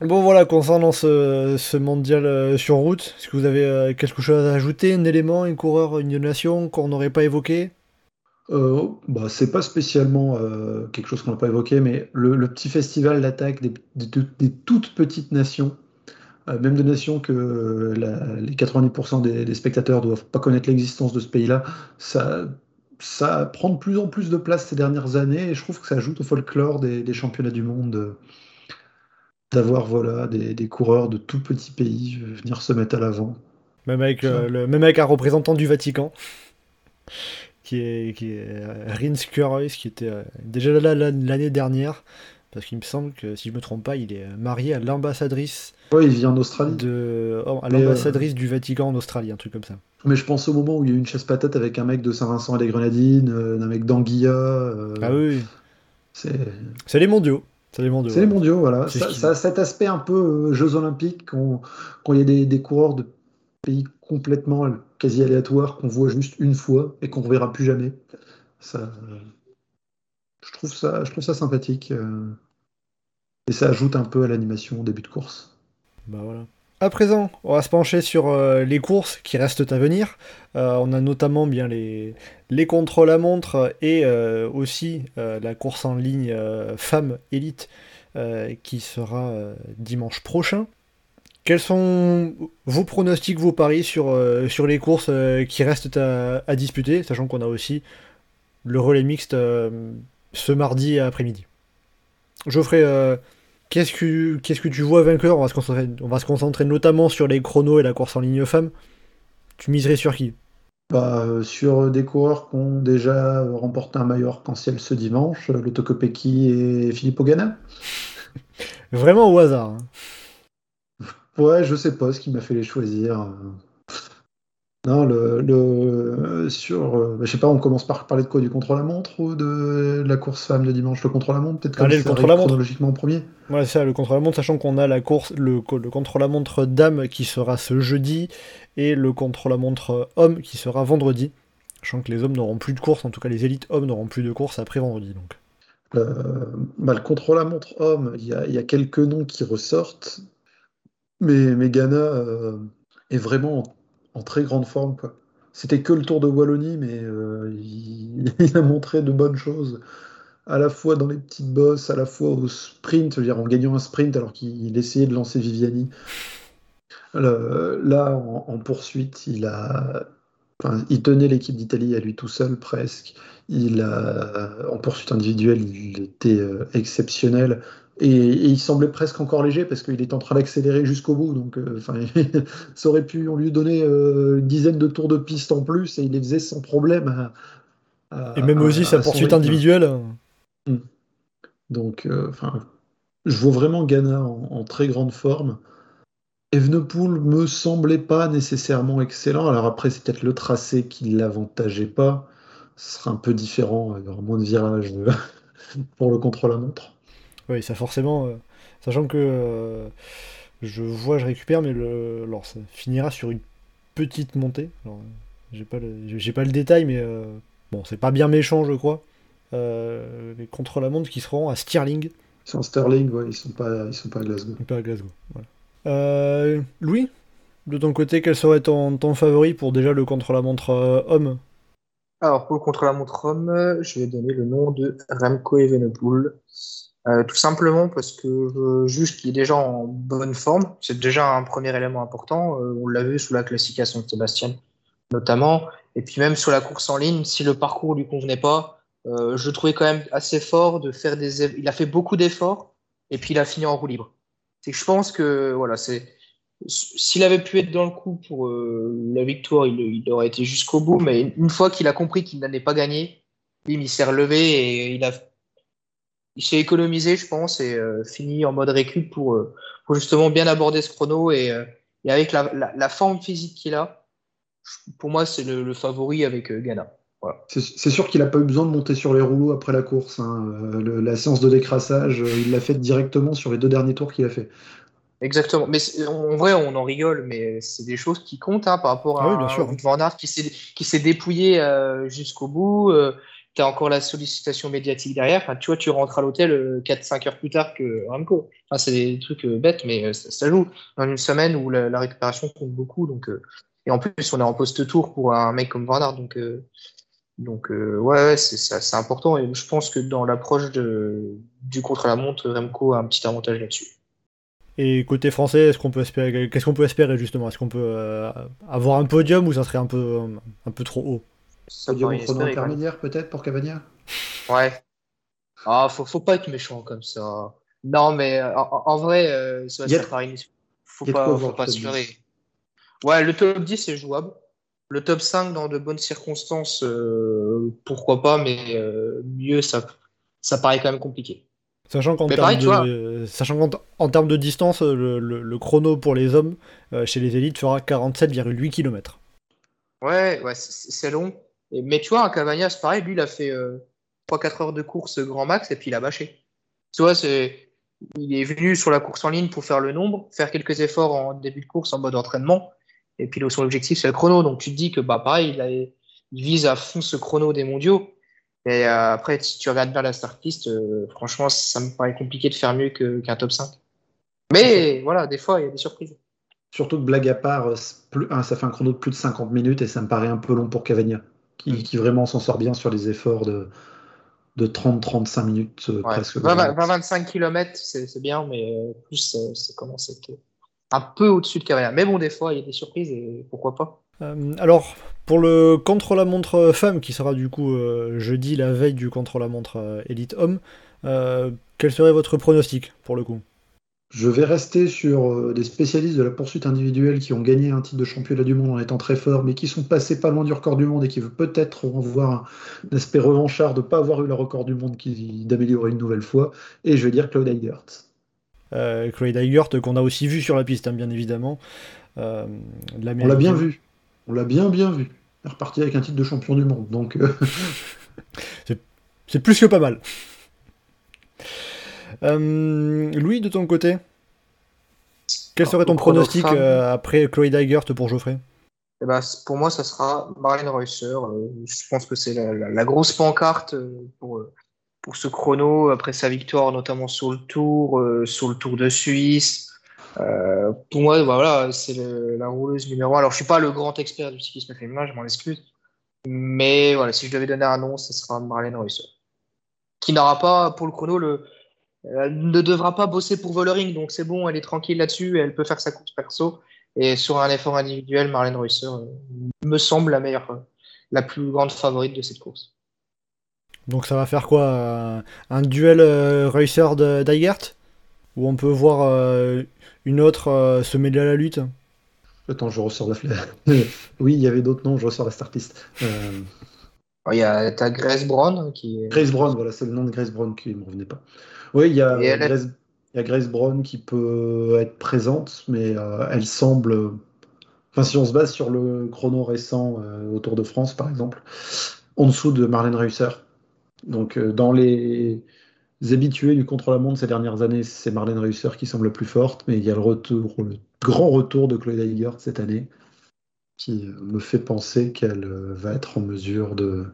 Bon voilà, concernant ce, ce mondial sur route, est-ce que vous avez quelque chose à ajouter, un élément, un coureur, une nation qu'on n'aurait pas évoqué? Euh, bah, c'est pas spécialement euh, quelque chose qu'on n'a pas évoqué, mais le, le petit festival d'attaque des, des- des toutes petites nations, même des nations que euh, la- les 90% des, des spectateurs doivent pas connaître l'existence de ce pays-là, ça, ça prend de plus en plus de place ces dernières années et je trouve que ça ajoute au folklore des, des championnats du monde euh, d'avoir voilà, des, des coureurs de tout petits pays euh, venir se mettre à l'avant. même avec, euh, le, même avec un représentant du Vatican, qui est, qui est euh, Rins Kureus, qui était euh, déjà là, l'année dernière, parce qu'il me semble que, si je me trompe pas, il est marié à l'ambassadrice Ouais, il vit en Australie. de, oh, à euh, l'ambassadrice du Vatican en Australie, un truc comme ça. Mais je pense au moment où il y a eu une chasse patate avec un mec de Saint-Vincent et des Grenadines, euh, un mec d'Anguilla. euh, Ah oui, oui. c'est les mondiaux. C'est les mondiaux. c'est les mondiaux, voilà. Ça, qui- cet aspect un peu euh, Jeux Olympiques, quand, quand il y a des, des coureurs de pays complètement quasi aléatoires qu'on voit juste une fois et qu'on ne reverra plus jamais. Ça, je, trouve ça, je sympathique. euh, et ça ajoute un peu à l'animation au début de course. Bah voilà. À présent, on va se pencher sur euh, les courses qui restent à venir. Euh, on a notamment bien les, les contrôles à montre et aussi la course en ligne femme élite qui sera dimanche prochain. Quels sont vos pronostics, vos paris sur, les courses qui restent à, disputer, sachant qu'on a aussi le relais mixte ce mardi après-midi Geoffrey, euh, Qu'est-ce que, qu'est-ce que tu vois vainqueur? On va, se concentrer, on va se concentrer notamment sur les chronos et la course en ligne femme. Tu miserais sur qui? Bah, euh, sur des coureurs qui ont déjà remporté un maillot arc-en-ciel ce dimanche, euh, le Tokopeki et Philippe Ogana. Vraiment au hasard. hein. Ouais, je sais pas ce qui m'a fait les choisir. Non, le, le sur, euh, bah, je sais pas, on commence par parler de quoi, du contre-la-montre ou de la course femme de dimanche, le contre-la-montre, peut-être comme le ça arrive contre-la-montre. chronologiquement en premier. Ouais, c'est ça, le contre-la-montre, sachant qu'on a la course, le, le contre-la-montre dame qui sera ce jeudi et le contre-la-montre homme qui sera vendredi. Sachant que les hommes n'auront plus de course, en tout cas les élites hommes n'auront plus de course après vendredi. Donc. Euh, bah, le contre-la-montre homme, il y a, il y a quelques noms qui ressortent, mais, mais Ghana euh, est vraiment en, très grande forme, quoi. C'était que le Tour de Wallonie, mais euh, il, a montré de bonnes choses, à la fois dans les petites bosses, à la fois au sprint, dire, en gagnant un sprint alors qu'il essayait de lancer Viviani. Là, en, en poursuite, il a, enfin, il tenait l'équipe d'Italie à lui tout seul presque. Il a, en poursuite individuelle, il était euh, exceptionnel. Et, et il semblait presque encore léger parce qu'il était en train d'accélérer jusqu'au bout. Donc, euh, ça aurait pu, on lui donnait euh, une dizaine de tours de piste en plus et il les faisait sans problème. à- à- Et même aussi sa à poursuite individuelle. Donc, euh, enfin, je vois vraiment Ghana en, en très grande forme. Evenepoel me semblait pas nécessairement excellent. Alors après, c'est peut-être le tracé qui l'avantageait pas. Ce sera un peu différent. Il y aura moins de virages euh, pour le contre-la-montre. Oui, ça forcément. euh, sachant que euh, je vois, je récupère, mais le, alors, ça finira sur une petite montée. Alors, j'ai pas le, j'ai pas le détail, mais euh, bon, c'est pas bien méchant, je crois. Euh, les contre-la-montre qui seront à Stirling, Ils sont en Sterling, ouais, ils sont pas, ils sont pas à Glasgow. et pas à Glasgow. voilà. Euh, Louis, de ton côté, quel serait ton, ton favori pour déjà le contre-la-montre euh, homme? Alors, pour le contre-la-montre homme, je vais donner le nom de Remco Evenepoel. Euh, tout simplement parce que euh, juste qu'il est déjà en bonne forme, c'est déjà un premier élément important. Euh, on l'a vu sous la classique à Saint-Sébastien notamment, et puis même sur la course en ligne, si le parcours lui convenait pas, je le trouvais quand même assez fort de faire des. Il a fait beaucoup d'efforts et puis il a fini en roue libre. C'est je pense que voilà, c'est s'il avait pu être dans le coup pour la victoire, il, il, aurait été jusqu'au bout. Mais une fois qu'il a compris qu'il est pas gagné, il s'est relevé et il a il s'est économisé, je pense, et euh, fini en mode récup pour, euh, pour, justement bien aborder ce chrono. Et, euh, et avec la, la, forme physique qu'il a, pour moi, c'est le, favori avec Ghana. Voilà. C'est sûr qu'il n'a pas eu besoin de monter sur les rouleaux après la course. Hein. la séance de décrassage, il l'a faite directement sur les deux derniers tours qu'il a fait. Exactement. Mais en vrai, on en rigole, mais c'est des choses qui comptent hein, par rapport à ah oui, Van Aert qui s'est dépouillé jusqu'au bout tu as encore la sollicitation médiatique derrière. Enfin, tu vois, tu rentres à l'hôtel 4-5 euh, heures plus tard que Ramco. Enfin, c'est des trucs euh, bêtes, mais euh, ça, joue. Dans une semaine où la, récupération compte beaucoup. Donc, et en plus, on est en post-tour pour un mec comme Van Donc, donc ouais, c'est important. Et je pense que dans l'approche du contre-la-montre, Remco a un petit avantage là-dessus. Et côté français, est-ce qu'on peut espérer, qu'est-ce qu'on peut espérer justement? Est-ce qu'on peut avoir un podium ou ça serait un peu, un peu trop haut? Ça Podium chrono intermédiaire peut-être pour Cavagna Ouais. Ah, faut, faut pas être méchant comme ça. Non, mais euh, en, vrai, euh, ça, ça paraît Faut pas, faut pas se leurrer. Ouais, le top 10 est jouable. Le top 5 dans de bonnes circonstances, euh, pourquoi pas, mais mieux, ça, ça paraît quand même compliqué. Sachant qu'en termes, de, sachant en termes de distance, le, le, chrono pour les hommes chez les élites fera 47,8 km. Ouais, ouais c'est long mais tu vois, un Cavagna, c'est pareil, lui, il a fait 3-4 euh, heures de course grand max et puis il a bâché. Tu vois, c'est, il est venu sur la course en ligne pour faire le nombre, faire quelques efforts en début de course en mode entraînement, et puis son objectif, c'est le chrono. Donc tu te dis que, bah, pareil, il, vise à fond ce chrono des mondiaux. Et euh, après, si tu regardes bien la start piste, euh, franchement, ça me paraît compliqué de faire mieux qu'un top 5. Mais voilà, des fois, il y a des surprises. Surtout que blague à part, ça fait un chrono de plus de 50 minutes et ça me paraît un peu long pour Cavagna qui, vraiment s'en sort bien sur les efforts de, de 30-35 minutes euh, presque. 20-25 km, c'est bien, mais euh, plus, ça commence à être un peu au-dessus de Cavagna. Mais bon, des fois, il y a des surprises et pourquoi pas. Euh, alors, pour le contre-la-montre femme, qui sera du coup jeudi, la veille du contre-la-montre Elite Homme, quel serait votre pronostic pour le coup? Je vais rester sur euh, des spécialistes de la poursuite individuelle qui ont gagné un titre de championnat du monde en étant très forts, mais qui sont passés pas loin du record du monde et qui veulent peut-être voir un, aspect revanchard de ne pas avoir eu le record du monde d'améliorer une nouvelle fois. Et je vais dire Claude Eigert. Euh, Claude Eigert, qu'on a aussi vu sur la piste, hein, bien évidemment. Euh, on l'a bien vu. On l'a bien, bien vu. Il est reparti avec un titre de champion du monde. Donc, euh, c'est plus que pas mal. Euh, Louis, de ton côté Quel serait ton pronostic euh, après Chloé Dygert pour Geoffrey? Eh ben, Pour moi, ça sera Marlène Reusser. Euh, je pense que c'est la, grosse pancarte pour, pour ce chrono, après sa victoire, notamment sur le Tour, sur le Tour de Suisse. pour moi, bah, voilà, c'est la rouleuse numéro 1. Alors, je suis pas le grand expert du cyclisme féminin, je m'en excuse. Mais voilà, si je devais donner un nom, ce sera Marlène Reusser. Qui n'aura pas, pour le chrono, le, elle ne devra pas bosser pour Vollering, donc c'est bon, elle est tranquille là-dessus, elle peut faire sa course perso. Et sur un effort individuel, Marlène Reusser euh, me semble la meilleure, euh, la plus grande favorite de cette course. Donc ça va faire quoi Un duel euh, Reusser d'Aigert Où on peut voir une autre se mêler à la lutte? Attends, je ressors la fleur. oui, il y avait d'autres noms, je ressors la startiste. Il y a ta Grace Brown qui est... Grace Brown, voilà, c'est le nom de Grace Brown qui ne me revenait pas. Oui, il y a, Grace, Brown qui peut être présente, mais euh, elle semble. Enfin, si on se base sur le chrono récent euh, au Tour de France, par exemple, en dessous de Marlène Reusser. Donc, euh, dans les habitués du contre-la-montre ces dernières années, c'est Marlène Reusser qui semble plus forte, mais il y a le retour, le grand retour de Chloé Heigert cette année, qui me fait penser qu'elle va être en mesure de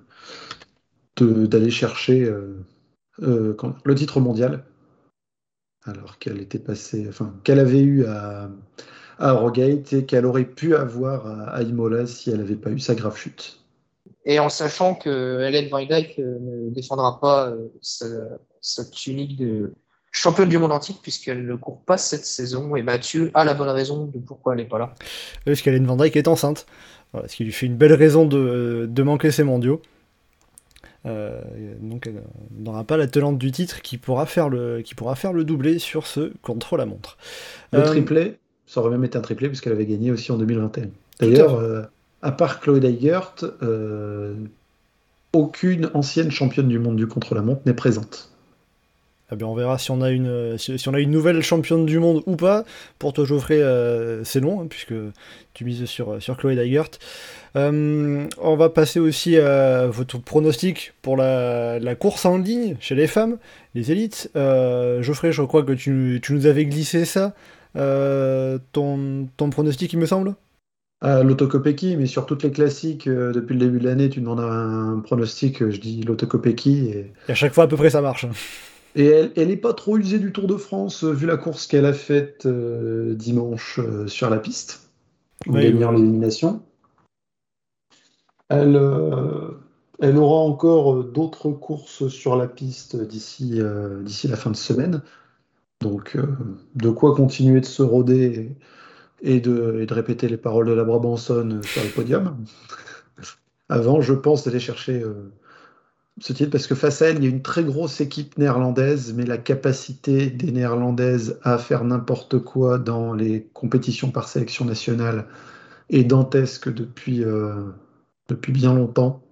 d'aller chercher euh, le titre mondial, alors qu'elle était passée, enfin, qu'elle avait eu à, à et qu'elle aurait pu avoir à, Imola si elle n'avait pas eu sa grave chute. et en sachant que Hélène Van Dyke ne défendra pas sa, sa tunique de championne du monde antique puisqu'elle ne court pas cette saison et Mathieu a la bonne raison de pourquoi elle n'est pas là. Parce qu'Hélène Van Dyke est enceinte, voilà, ce qui lui fait une belle raison de, de manquer ses mondiaux. Euh, donc elle n'aura pas la tenante du titre qui pourra faire le, qui pourra faire le doublé sur ce contre-la-montre. Le euh, triplé, ça aurait même été un triplé puisqu'elle avait gagné aussi en 2021. D'ailleurs, euh, à part Chloé Eigert, aucune ancienne championne du monde du contre-la-montre n'est présente. Eh bien, on verra si on, a une, si, on a une nouvelle championne du monde ou pas. Pour toi, Geoffrey, c'est long, hein, puisque tu mises sur, sur Chloé Eigert. Euh, on va passer aussi à votre pronostic pour la, course en ligne chez les femmes, les élites. Euh, Geoffrey, je crois que tu, nous avais glissé ça. Euh, ton, pronostic, il me semble? Ah, L'autocopéki, mais sur toutes les classiques, depuis le début de l'année, tu demandes un pronostic, je dis l'autocopéki. Et... et... à chaque fois, à peu près, ça marche. Et elle n'est pas trop usée du Tour de France, vu la course qu'elle a faite dimanche sur la piste, en gagnant l'élimination. Elle, euh, elle aura encore euh, d'autres courses sur la piste d'ici euh, la fin de semaine. Donc, de quoi continuer de se de, et de répéter les paroles de la Brabançonne sur le podium. Avant, je pense d'aller chercher ce titre parce que face à elle, il y a une très grosse équipe néerlandaise, mais la capacité des Néerlandaises à faire n'importe quoi dans les compétitions par sélection nationale est dantesque depuis, depuis bien longtemps.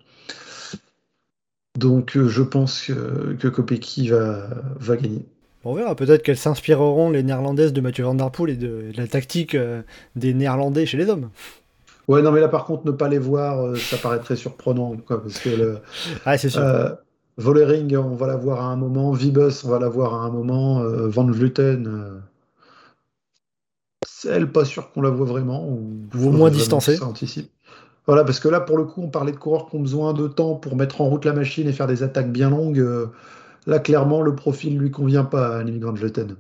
Donc euh, je pense que, que Kopecky va, va gagner. On verra, peut-être qu'elles s'inspireront, les néerlandaises, de Mathieu Van Der Poel et de, la tactique euh, des néerlandais chez les hommes. Ouais, non, mais là par contre, ne pas les voir, euh, ça paraît très surprenant. Quoi, parce que le, ah, c'est sûr. Volering, on va la voir à un moment. Vibus, on va la voir à un moment. Van Vluten, elle, pas sûr qu'on la voit vraiment. Ou, ou moins distancée. anticipe. Voilà, parce que là, pour le coup, on parlait de coureurs qui ont besoin de temps pour mettre en route la machine et faire des attaques bien longues. Euh, là, clairement, le profil ne lui convient pas à Jetten. Euh,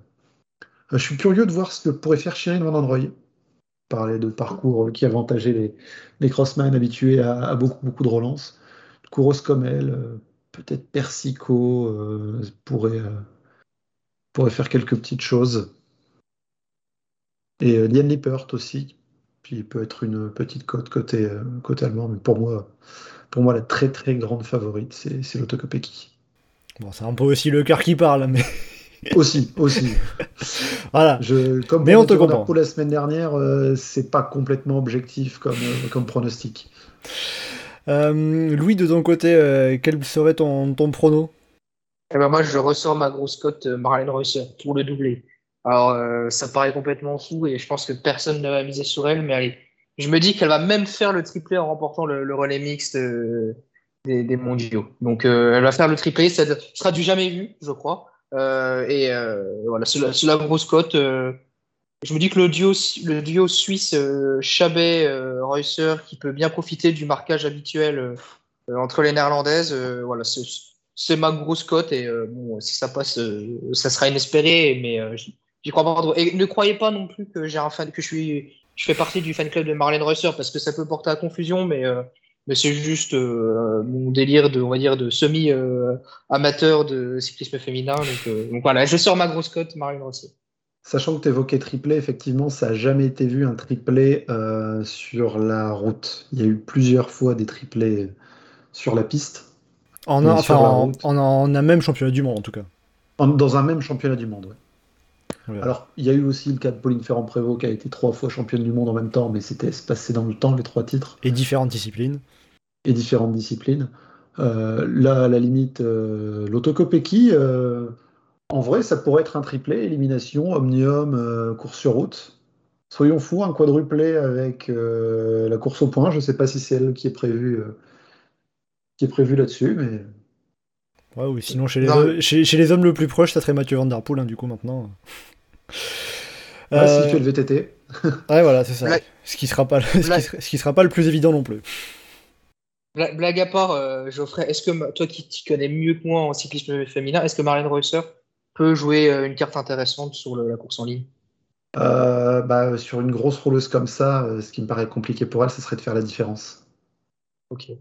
je suis curieux de voir ce que pourrait faire Shirin Van Androy. Parler de parcours qui avantageait les, les crossman habitués à, beaucoup, beaucoup de relances. Kouros comme elle, euh, peut-être Persico pourrait, pourrait faire quelques petites choses. Et Liane Lippert aussi, puis il peut être une petite cote côté, euh, côté allemand, mais pour moi, pour moi, la très très grande favorite, c'est l'Autocopéki. Bon, c'est un peu aussi le cœur qui parle, mais. aussi, aussi. voilà. Je, comme mais on te comprend. Pour la semaine dernière, euh, c'est pas complètement objectif comme, euh, comme pronostic. Louis, de ton côté, quel serait ton, ton prono? Eh ben Moi, je ressors ma grosse cote Marlène Reusser pour le doubler. Alors, euh, ça paraît complètement fou et je pense que personne ne va miser sur elle, mais allez, je me dis qu'elle va même faire le triplé en remportant le, relais mixte euh, des, mondiaux. Donc, euh, elle va faire le triplé, ça sera du jamais vu, je crois. et voilà, c'est la, grosse cote. je me dis que le duo, le duo suisse Chabet-Reusser, qui peut bien profiter du marquage habituel entre les néerlandaises, voilà, c'est ma grosse cote et bon, si ça passe, ça sera inespéré, mais et ne croyez pas non plus que j'ai un fan, que je suis, je fais partie du fan club de Marlène Reusser parce que ça peut porter à confusion, mais, euh, mais c'est juste euh, mon délire de, on va dire, de semi euh, amateur de cyclisme féminin. Donc, voilà, je sors ma grosse cote, Marlène Reusser. Sachant que tu évoquais triplé, effectivement, ça n'a jamais été vu un triplé sur la route. Il y a eu plusieurs fois des triplés sur la piste. En a, enfin, en, a même championnat du monde en tout cas. dans un même championnat du monde, Alors, il y a eu aussi le cas de Pauline Ferrand-Prévot qui a été trois fois championne du monde en même temps, mais c'était passé dans le temps, les trois titres. Et différentes disciplines. Et différentes disciplines. Euh, là, à la limite, euh, l'autocopéki, euh, en vrai, ça pourrait être un triplé, élimination, omnium, course sur route. Soyons fous, un quadruplé avec la course au point. Je ne sais pas si c'est elle qui est prévue qui est prévu là-dessus, mais Ouais, oui, sinon chez les, chez, les, hommes le plus proche, ça serait Mathieu Van Der Poel, hein, du coup, maintenant. Ouais, s'il fait le VTT. ouais, voilà, c'est ça. Ce qui sera pas, ce qui sera, pas le plus évident non plus. Blague à part, euh, Geoffrey, est-ce que toi qui t'y connais mieux que moi en cyclisme féminin, est-ce que Marlène Reusser peut jouer euh, une carte intéressante sur la course en ligne? Euh, bah, Sur une grosse rouleuse comme ça, ce qui me paraît compliqué pour elle, ce serait de faire la différence. Ok.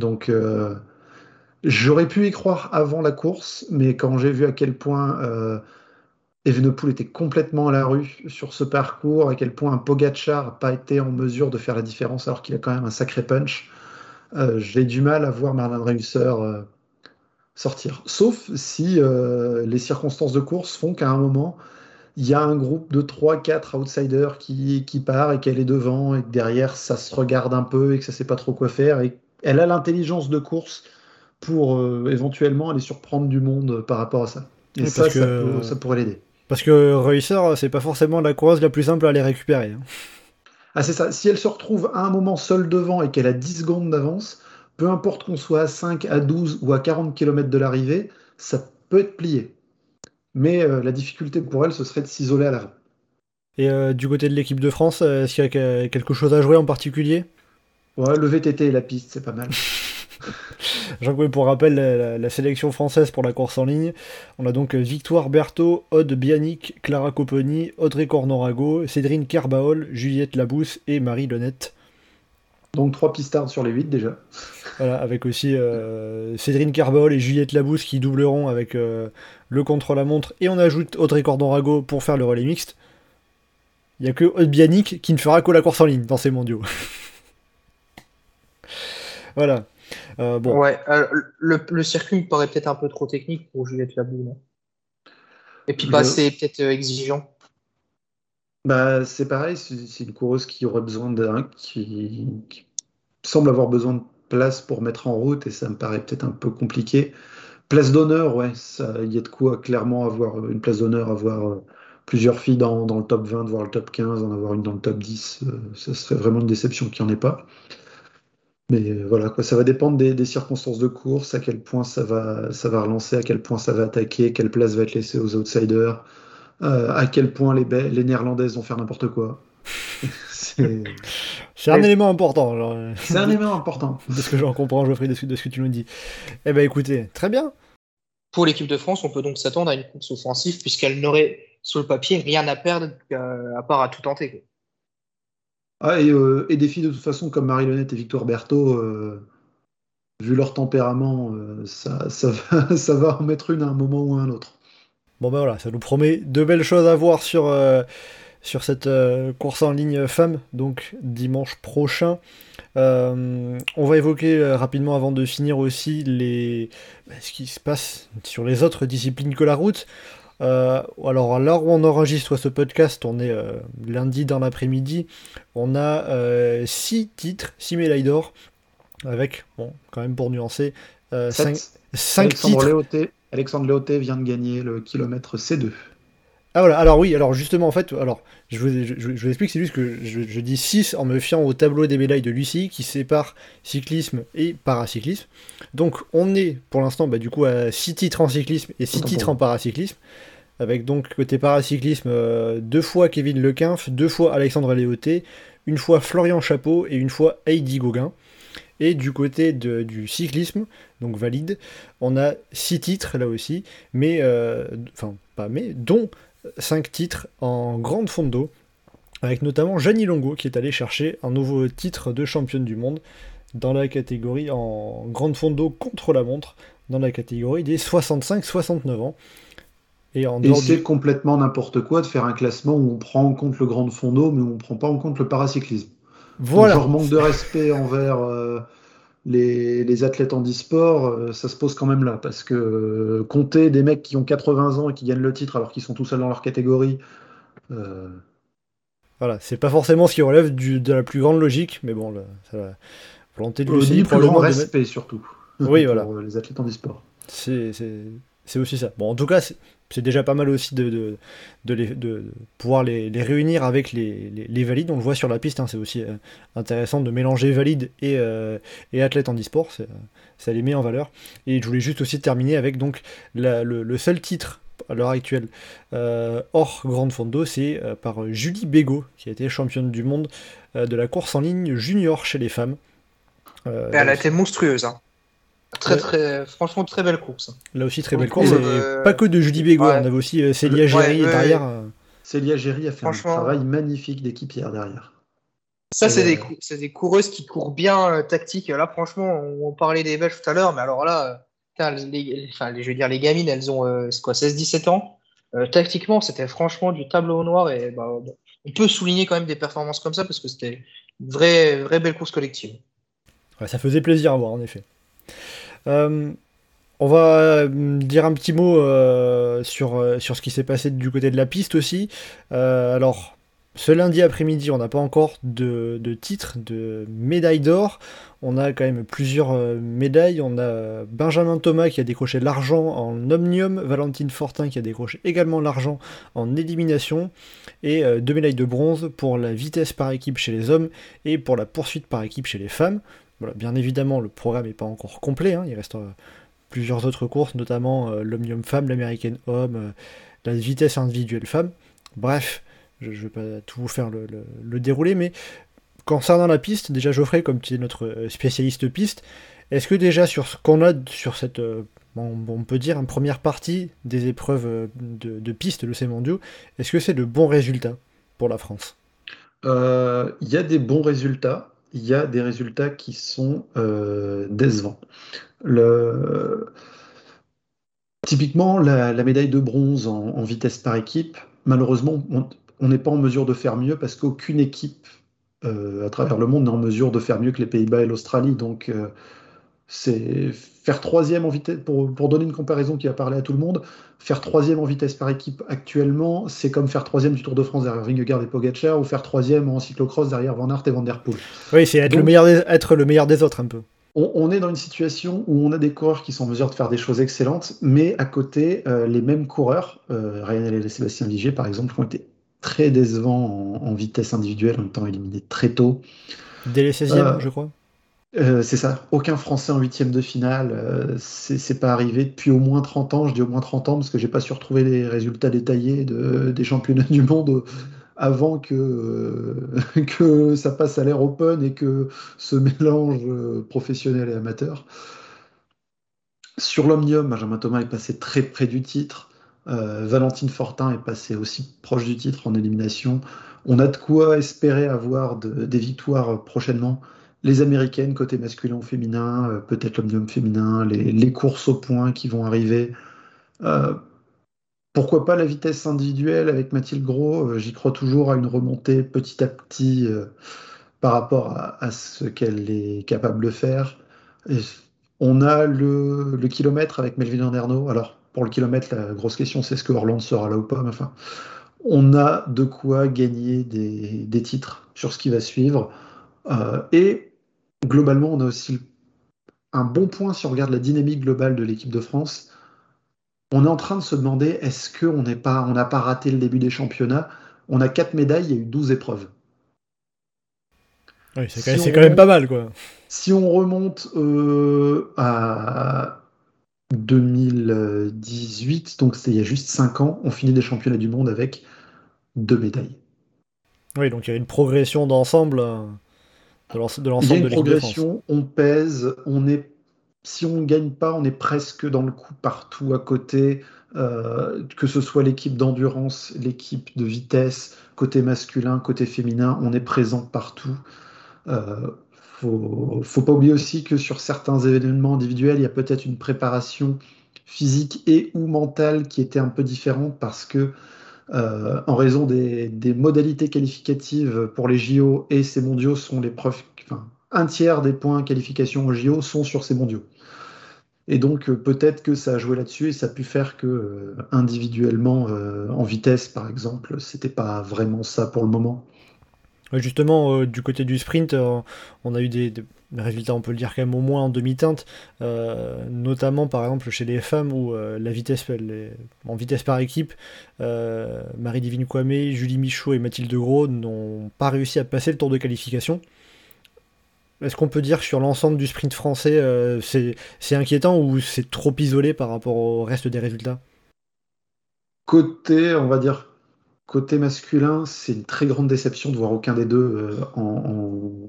Donc, euh, j'aurais pu y croire avant la course, mais quand j'ai vu à quel point euh, Evenepoel était complètement à la rue sur ce parcours, à quel point un Pogacar n'a pas été en mesure de faire la différence alors qu'il a quand même un sacré punch, euh, j'ai du mal à voir Marlon Reusser euh, sortir. Sauf si euh, les circonstances de course font qu'à un moment, il y a un groupe de 3-4 outsiders qui, qui part et qu'elle est devant et que derrière ça se regarde un peu et que ça sait pas trop quoi faire et elle a l'intelligence de course pour éventuellement aller surprendre du monde par rapport à ça. Et Oui, ça, peut- ça pourrait l'aider. Parce que Reusser, c'est pas forcément la coureuse la plus simple à aller récupérer. hein. Ah, c'est ça. Si elle se retrouve à un moment seule devant et qu'elle a 10 secondes d'avance, peu importe qu'on soit à 5, à 12 ou à 40 km de l'arrivée, ça peut être plié. Mais euh, la difficulté pour elle, ce serait de s'isoler à l'avant. Et euh, du côté de l'équipe de France, euh, est-ce qu'il y a que- quelque chose à jouer en particulier? Ouais, le VTT et la piste, c'est pas mal. Jean Gouet, pour rappel, la, sélection française pour la course en ligne, on a donc euh, Victoire Berthaud, Aude Bianic, Clara Copponi, Audrey Cornorago, Cédrine Kerbaol, Juliette Labousse et Marie Lenette. Donc 3 pistards sur les 8 déjà. Voilà, avec aussi euh, Cédrine Kerbaol et Juliette Labousse qui doubleront avec euh, le contre-la-montre. Et on ajoute Audrey Cornorago pour faire le relais mixte. Il n'y a que Aude Bianic qui ne fera que la course en ligne dans ces mondiaux. voilà. Euh, bon, Ouais, euh, le, le circuit me paraît peut-être un peu trop technique pour Juliette Labou. Et puis pas assez peut-être euh, exigeant. Bah, c'est pareil, c'est une coureuse qui aurait besoin d'un, qui, qui semble avoir besoin de place pour mettre en route et ça me paraît peut-être un peu compliqué. Place d'honneur, ouais, il y a de quoi clairement avoir une place d'honneur, avoir plusieurs filles dans, dans le top 20, voire le top 15, en avoir une dans le top 10, euh, ça serait vraiment une déception qu'il n'y en ait pas. Mais euh, voilà, quoi, ça va dépendre des, des circonstances de course, à quel point ça va, ça va relancer, à quel point ça va attaquer, quelle place va être laissée aux outsiders, euh, à quel point les, les Néerlandaises vont faire n'importe quoi. C'est un élément important. genre, euh, c'est un élément important. de ce que j'en comprends, Geoffrey, de ce, de ce que tu nous dis. Eh ben écoutez, très bien. Pour l'équipe de France, on peut donc s'attendre à une course offensive puisqu'elle n'aurait sur le papier rien à perdre qu'à- à part à tout tenter. Ah, et, euh, et des filles de toute façon comme Marie-Lenette et Victoire Berthaud, euh, vu leur tempérament, euh, ça, va, en mettre une à un moment ou à un autre. Bon ben voilà, ça nous promet de belles choses à voir sur, cette course en ligne femme, donc dimanche prochain. On va évoquer rapidement avant de finir aussi les, bah, ce qui se passe sur les autres disciplines que la route. Euh, alors à l'heure où on enregistre ce podcast, on est euh, lundi dans l'après-midi, on a 6 titres, 6 médailles d'or, avec, bon, quand même pour nuancer, 5 Sept. cinq Alexandre titres. Léoté, Alexandre Léoté vient de gagner le kilomètre C2. Ah voilà, alors oui, alors justement en fait, alors je vous, je, je- je vous explique, c'est juste que je, je dis 6 en me fiant au tableau des médailles de Lucie qui sépare cyclisme et paracyclisme. Donc on est pour l'instant bah, du coup à 6 titres en cyclisme et 6 Autant pour titres en paracyclisme. Avec donc côté paracyclisme, euh, deux fois Kevin Lequinf, deux fois Alexandre Léoté, une fois Florian Chapeau et une fois Heidi Gauguin. Et du côté de- du cyclisme, donc valide, on a 6 titres là aussi, mais, euh, enfin pas mais, dont 5 titres en grande fondo, avec notamment Jeannie Longo qui est allé chercher un nouveau titre de championne du monde dans la catégorie en grande fondo contre la montre, dans la catégorie des 65-69 ans. Et en Et dehors c'est du... complètement n'importe quoi de faire un classement où on prend en compte le grand fondo, mais où on ne prend pas en compte le paracyclisme. Voilà, Genre manque de respect envers euh, les, les athlètes en e-sport, euh, ça se pose quand même là, parce que euh, compter des mecs qui ont 80 ans et qui gagnent le titre alors qu'ils sont tout seuls dans leur catégorie, euh, voilà, c'est pas forcément ce qui relève du- de la plus grande logique, mais bon, le- ça va. Lucie, ni plus grand respect surtout. Oui, pour voilà. les athlètes en e-sport. C'est aussi ça. Bon, en tout cas, c'est déjà pas mal aussi de, de, de, les- de- de pouvoir les, les réunir avec les, les- valides. On le voit sur la piste, hein, c'est aussi euh, intéressant de mélanger valides et, euh, et athlètes en e-sport. euh, Ça les met en valeur. Et je voulais juste aussi terminer avec donc la- le, le seul titre à l'heure actuelle euh, hors Grande Fondo, c'est par Julie Bégaud, qui a été championne du monde de la course en ligne junior chez les femmes. Elle a été monstrueuse. hein. Très, Ouais. très, franchement, très belle course. Là aussi, très belle course. et euh, pas que de Julie Bégaud, ouais. on avait aussi euh, Célia Géry ouais, derrière. euh, Célia Géry a fait un travail magnifique d'équipière derrière. Ça, c'est des, cou- c'est des coureuses qui courent bien euh, tactique. Là, franchement, on, on parlait des Belges tout à l'heure, mais alors là, euh, les, enfin, les- je veux dire, les gamines, elles ont euh, c'est quoi, 16-17 ans? Euh, tactiquement, c'était franchement du tableau au noir. Et bah, bon, on peut souligner quand même des performances comme ça parce que c'était une vraie, vraie belle course collective. Ouais, ça faisait plaisir à voir, en effet. Euh, on va euh, dire un petit mot euh, sur, ce qui s'est passé du côté de la piste aussi. Alors, ce lundi après-midi, on n'a pas encore de, de titre, de médaille d'or. On a quand même plusieurs médailles. On a Benjamin Thomas qui a décroché l'argent en omnium, Valentine Fortin qui a décroché également l'argent en élimination, et deux médailles de bronze pour la vitesse par équipe chez les hommes et pour la poursuite par équipe chez les femmes. Voilà, bien évidemment, le programme n'est pas encore complet. hein, il reste euh, plusieurs autres courses, notamment euh, l'Omnium Femme, l'American Homme, euh, la vitesse individuelle femme. Bref, je ne vais pas tout vous faire le, le- le déroulé, mais concernant la piste, déjà Geoffrey, comme tu es notre spécialiste piste, est-ce que déjà sur ce qu'on a sur cette, on peut dire, une première partie des épreuves de, de piste de ces mondiaux, est-ce que c'est de bons résultats pour la France? Il y a des bons résultats, il y a des résultats qui sont euh, décevants. Typiquement, la, médaille de bronze en, vitesse par équipe, malheureusement, on on n'est pas en mesure de faire mieux parce qu'aucune équipe euh, à travers le monde n'est en mesure de faire mieux que les Pays-Bas et l'Australie. Donc, euh, c'est faire troisième en vitesse, pour, pour donner une comparaison qui va parler à tout le monde, faire troisième en vitesse par équipe actuellement, c'est comme faire troisième du Tour de France derrière Vingegaard et Pogacar ou faire troisième en cyclocross derrière Van Aert et Van Der Poel. Oui, c'est être, Donc- le meilleur des, être le meilleur des autres un peu. On, on est dans une situation où on a des coureurs qui sont en mesure de faire des choses excellentes, mais à côté, euh, les mêmes coureurs, euh, Ryan et Sébastien Ligier par exemple, ont été très décevants en, en vitesse individuelle en étant éliminés très tôt. Dès les 16e, Euh, je crois. Euh, c'est ça, aucun Français en huitième de finale, euh, c'est pas arrivé depuis au moins 30 ans, je dis au moins 30 ans parce que j'ai pas su retrouver les résultats détaillés de- des championnats du monde avant que, euh, ça passe à l'ère open et que ce mélange professionnel et amateur. Sur l'Omnium, Benjamin Thomas est passé très près du titre. Valentine Fortin est passé aussi proche du titre en élimination. On a de quoi espérer avoir de- des victoires prochainement. Les américaines côté masculin ou féminin, euh, peut-être l'Omnium féminin, les, courses au point qui vont arriver. Euh, pourquoi pas la vitesse individuelle avec Mathilde Gros euh, J'y crois toujours à une remontée petit à petit par rapport à, ce qu'elle est capable de faire. On a le, kilomètre avec Melvin Anderno. Alors, pour le kilomètre, la grosse question, c'est est-ce que Orlando sera là ou pas. Mais enfin, on a de quoi gagner des, titres sur ce qui va suivre. Et globalement, on a aussi un bon point si on regarde la dynamique globale de l'équipe de France. On est en train de se demander est-ce qu'on n'est pas, on n'a pas raté le début des championnats? On a quatre médailles, il y a eu 12 épreuves. Oui, c'est quand, même pas mal, quoi. Si on remonte euh, à 2018, donc c'était il y a juste 5 ans, on finit des championnats du monde avec deux médailles. Oui, donc il y a une progression d'ensemble euh, de l'ensemble de l'équipe de progression, on pèse, on est, si on ne gagne pas, on est presque dans le coup partout à côté, euh, que ce soit l'équipe d'endurance, l'équipe de vitesse, côté masculin, côté féminin, on est présent partout. Euh, faut, faut pas oublier aussi que sur certains événements individuels, il y a peut-être une préparation physique et ou mentale qui était un peu différente parce que euh, en raison des, modalités qualificatives pour les JO et ces mondiaux sont les preuves, enfin, un tiers des points qualification aux JO sont sur ces mondiaux. Et donc euh, peut-être que ça a joué là-dessus et ça a pu faire que euh, individuellement en vitesse par exemple, c'était pas vraiment ça pour le moment. Justement, du côté du sprint, on a eu des résultats, on peut le dire quand même au moins en demi-teinte, euh, notamment par exemple chez les femmes où euh, la vitesse, en vitesse par équipe, euh, Marie-Divine Kwame, Julie Michaud et Mathilde Gros n'ont pas réussi à passer le tour de qualification. Est-ce qu'on peut dire sur l'ensemble du sprint français, c'est inquiétant ou c'est trop isolé par rapport au reste des résultats? Côté, on va dire, côté masculin, c'est une très grande déception de voir aucun des deux en,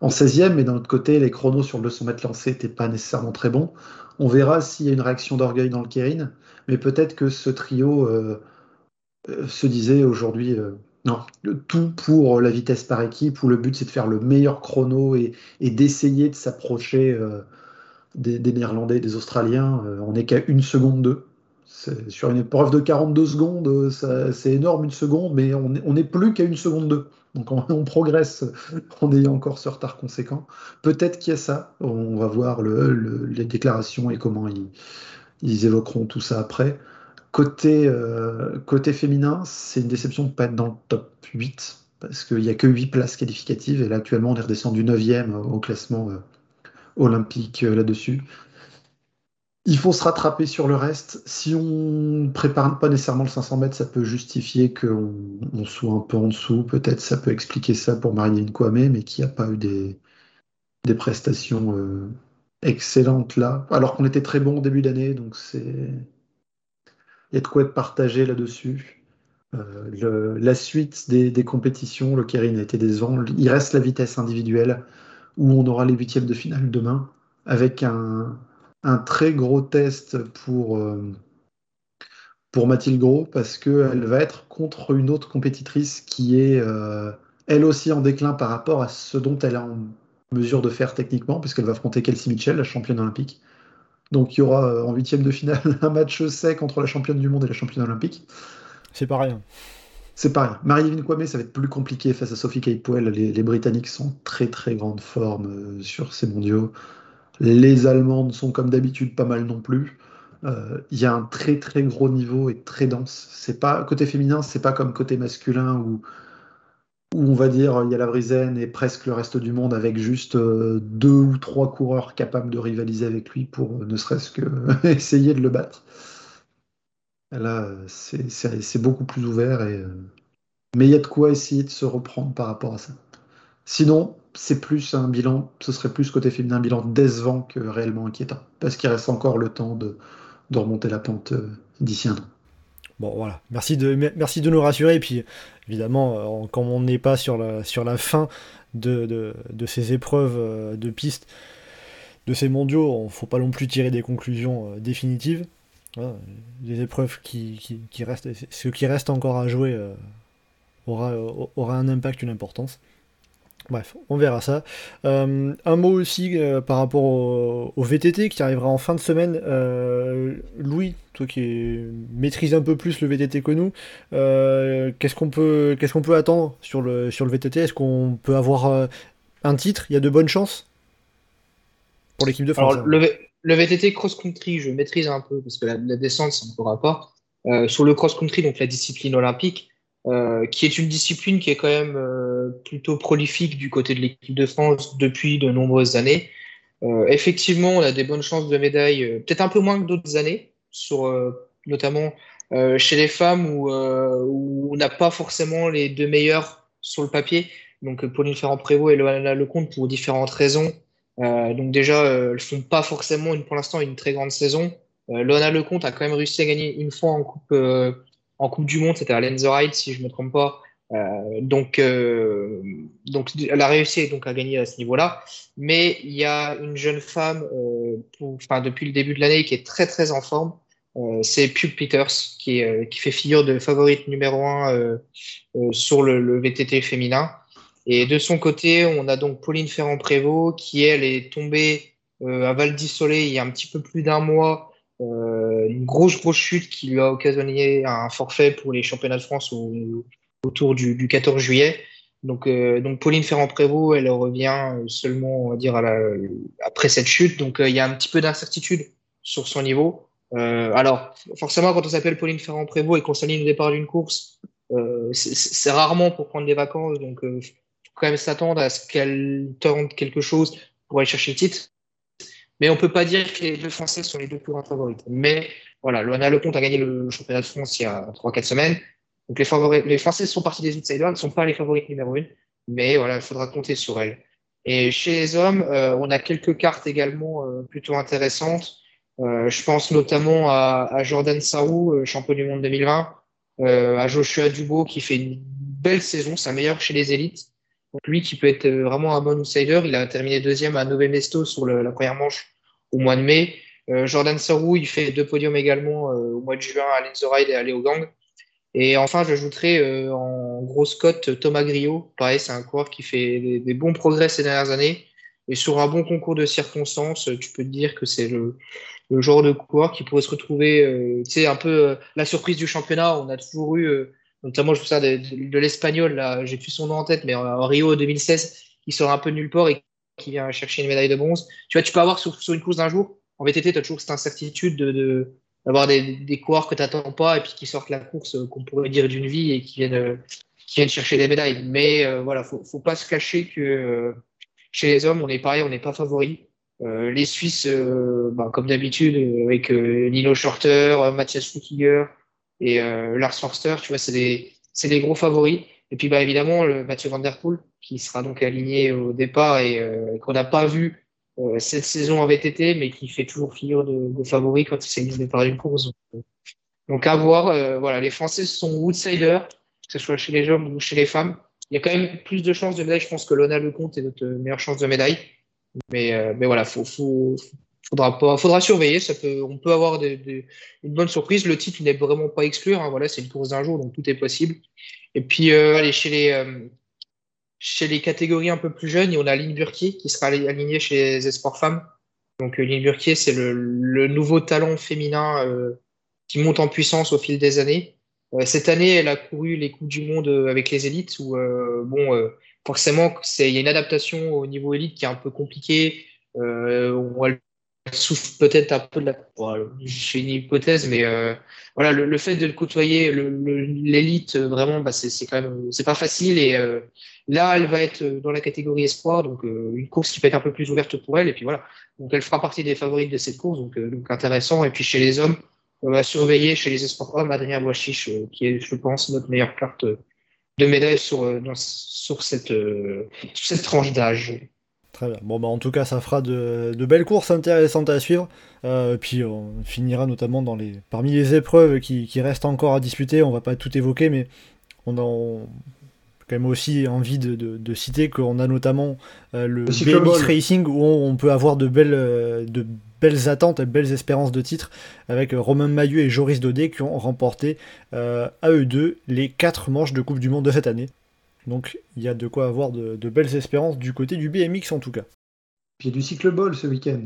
en 16e, mais d'un autre côté, les chronos sur le 200 mètres lancés n'étaient pas nécessairement très bons. On verra s'il y a une réaction d'orgueil dans le Kérin, mais peut-être que ce trio euh, euh, se disait aujourd'hui, euh, Non, tout pour la vitesse par équipe, où le but c'est de faire le meilleur chrono et, d'essayer de s'approcher des, Néerlandais, des Australiens. On n'est qu'à une seconde d'eux. Sur une épreuve de 42 secondes, c'est énorme une seconde, mais on n'est plus qu'à une seconde d'eux. Donc on, progresse en ayant encore ce retard conséquent. Peut-être qu'il y a ça. On va voir les déclarations et comment ils évoqueront tout ça après. Côté, euh, féminin, c'est une déception de ne pas être dans le top 8, parce qu'il n'y a que 8 places qualificatives, et là actuellement on est redescendu 9e au classement euh, olympique euh, là-dessus. Il faut se rattraper sur le reste. Si on ne prépare pas nécessairement le 500 mètres, ça peut justifier qu'on soit un peu en dessous. Peut-être ça peut expliquer ça pour Marie Kwame, mais qui n'a pas eu des, prestations excellentes là. Alors qu'on était très bon au début d'année, donc c'est il y a de quoi être partagé là-dessus. Euh, la suite des, compétitions, le Kérin a été décevant. Il reste la vitesse individuelle où on aura les huitièmes de finale demain avec un, très gros test pour, euh, pour Mathilde Gros parce qu'elle va être contre une autre compétitrice qui est euh, elle aussi en déclin par rapport à ce dont elle est en mesure de faire techniquement puisqu'elle va affronter Kelsey Mitchell, la championne olympique. Donc il y aura euh, en huitième de finale un match sec entre la championne du monde et la championne olympique. C'est pas rien. C'est pas rien. Marie-Yvonne Kwame, ça va être plus compliqué face à Sophie Caipouel. Les, Britanniques sont en très très grande forme sur ces mondiaux. Les Allemandes sont comme d'habitude pas mal non plus. Euh, il y a un très très gros niveau et très dense. C'est pas côté féminin, c'est pas comme côté masculin où où on va dire il y a la Brisen et presque le reste du monde avec juste euh, deux ou trois coureurs capables de rivaliser avec lui pour euh, ne serait-ce que essayer de le battre. Là, c'est beaucoup plus ouvert, et, mais il y a de quoi essayer de se reprendre par rapport à ça. Sinon, c'est plus un bilan, ce serait plus côté féminin, un bilan décevant que réellement inquiétant, parce qu'il reste encore le temps de, remonter la pente d'ici un an. Bon voilà, merci de, merci de nous rassurer. Puis évidemment, euh, comme on n'est pas sur la, fin de, ces épreuves euh, de piste, de ces mondiaux, il ne faut pas non plus tirer des conclusions euh, définitives. Hein. les épreuves qui, restent, ce qui reste encore à jouer aura un impact, une importance. Bref, on verra ça. Euh, un mot aussi euh, par rapport au, VTT qui arrivera en fin de semaine. Euh, Louis, toi qui maîtrise un peu plus le VTT que nous, qu'est-ce qu'on peut, qu'est-ce qu'on peut attendre sur le, sur le VTT Est-ce qu'on peut avoir un titre? Il y a de bonnes chances? Pour l'équipe de France. Alors, le, VTT cross-country, je maîtrise un peu parce que la, la descente, c'est encore à part. sur le cross-country, donc la discipline olympique, euh, qui est une discipline qui est quand même euh, plutôt prolifique du côté de l'équipe de France depuis de nombreuses années. Euh, effectivement, on a des bonnes chances de médaille, peut-être un peu moins que d'autres années, sur, notamment chez les femmes où, on n'a pas forcément les deux meilleurs sur le papier. Donc Pauline Ferrand-Prévot et Loana Lecomte pour différentes raisons. donc déjà, elles font pas forcément pour l'instant une très grande saison. Loana Lecomte a quand même réussi à gagner une fois en Coupe en Coupe du Monde, c'était à Lenzerheide, si je ne me trompe pas. Euh, donc, euh, donc, elle a réussi donc à gagner à ce niveau-là. Mais il y a une jeune femme, euh, depuis le début de l'année, qui est très très en forme. C'est Pug Peters, qui, qui fait figure de favorite numéro un euh, sur le, le, VTT féminin. Et de son côté, on a donc Pauline Ferrand-Prévot, qui elle est tombée à Val d'Isolé il y a un petit peu plus d'un mois euh, une grosse, grosse chute qui lui a occasionné un forfait pour les championnats de France autour du, 14 juillet. Donc, euh, donc Pauline Ferrand-Prévot, elle revient seulement, on va dire, après cette chute. Donc, euh, il y a un petit peu d'incertitude sur son niveau. alors, forcément, quand on s'appelle Pauline Ferrand-Prévot et qu'on s'aligne au départ d'une course, c'est rarement pour prendre des vacances. Donc, faut quand même s'attendre à ce qu'elle tente quelque chose pour aller chercher le titre. Mais on peut pas dire que les deux Français sont les deux plus grands favoris. Mais voilà, Loana Lecomte a gagné le championnat de France il y a 3-4 semaines. Donc les, favoris, les Français sont partis des outsiders, ne sont pas les favoris numéro 1. Mais voilà, il faudra compter sur elles. Et chez les hommes, euh, on a quelques cartes également euh, plutôt intéressantes. Euh, je pense notamment à, à Jordan Sarou, euh, champion du monde 2020, à Joshua Dubo qui fait une belle saison, sa meilleure chez les élites lui qui peut être euh, vraiment un bon outsider, il a terminé deuxième à Nové Mesto sur la première manche au mois de mai. Euh, Jordan Sarou, il fait deux podiums également euh, au mois de juin à Lenzerheide et à Leogang. Et enfin, j'ajouterai en grosse cote Thomas Griot. Pareil, c'est un coureur qui fait des, bons progrès ces dernières années. Et sur un bon concours de circonstances, tu peux te dire que c'est le, genre de coureur qui pourrait se retrouver, tu sais, un peu la surprise du championnat. On a toujours eu, notamment, je trouve ça de, l'espagnol, là, j'ai plus son nom en tête, mais en Rio 2016, qui sort un peu de nulle part et qui vient chercher une médaille de bronze. Tu vois, tu peux avoir sur, une course d'un jour, en VTT, tu as toujours cette incertitude de, d'avoir des, coureurs que tu n'attends pas et puis qui sortent la course euh, qu'on pourrait dire d'une vie et qui viennent, euh, qui viennent chercher des médailles. Mais euh, voilà, faut, faut pas se cacher que chez les hommes, on est pareil, on n'est pas favori. les Suisses, bah, comme d'habitude, avec Nino Shorter, Mathias Flukiger et Lars Forster, tu vois, c'est des, des gros favoris. Et puis, bah, évidemment, le Mathieu Van Der Poel, qui sera donc aligné au départ et qu'on n'a pas vu euh, cette saison en VTT, mais qui fait toujours figure de, de favori quand il s'agit de départ d'une course. Donc, à voir. Euh, voilà, les Français sont outsiders, que ce soit chez les hommes ou chez les femmes. Il y a quand même plus de chances de médaille. Je pense que Lona Lecomte est notre meilleure chance de médaille. Mais, euh, mais voilà, faut, faut, faudra faudra surveiller. Ça peut, on peut avoir une bonne surprise. Le titre n'est vraiment pas exclu. Hein. Voilà, c'est une course d'un jour, donc tout est possible. Et puis, euh, allez, chez les, chez les catégories un peu plus jeunes, on a Lynn Burkier qui sera aligné chez les Espoirs Femmes. Donc euh, Lynn Burkier, c'est le, nouveau talent féminin euh, qui monte en puissance au fil des années. Euh, cette année, elle a couru les Coupes du Monde avec les élites où, bon, forcément, il y a une adaptation au niveau élite qui est un peu compliquée. Souffre peut-être un peu de la. J'ai une hypothèse, mais voilà, le, fait de côtoyer l'élite, vraiment, bah, même, c'est pas facile et Là, elle va être euh, dans la catégorie espoir, donc euh, une course qui peut être un peu plus ouverte pour elle. Et puis voilà, donc elle fera partie des favorites de cette course, donc, euh, intéressant. Et puis chez les hommes, on va surveiller chez les espoirs hommes Adrien Boischiche, qui est, je pense, notre meilleure carte de médaille sur, cette tranche d'âge. Très bien. Bon, bah, en tout cas, ça fera de, de belles courses intéressantes à suivre. Euh, puis on finira notamment dans les, parmi les épreuves qui, qui, restent encore à disputer. On va pas tout évoquer, mais on, en, quand même aussi envie de, de, citer qu'on a notamment euh, le, BMX Racing où on, peut avoir de belles, euh, de belles attentes, de belles espérances de titre avec Romain Maillot et Joris Daudet qui ont remporté à eux deux les quatre manches de Coupe du Monde de cette année. Donc il y a de quoi avoir de, de belles espérances du côté du BMX en tout cas. Puis il y a du cycleball ce week-end.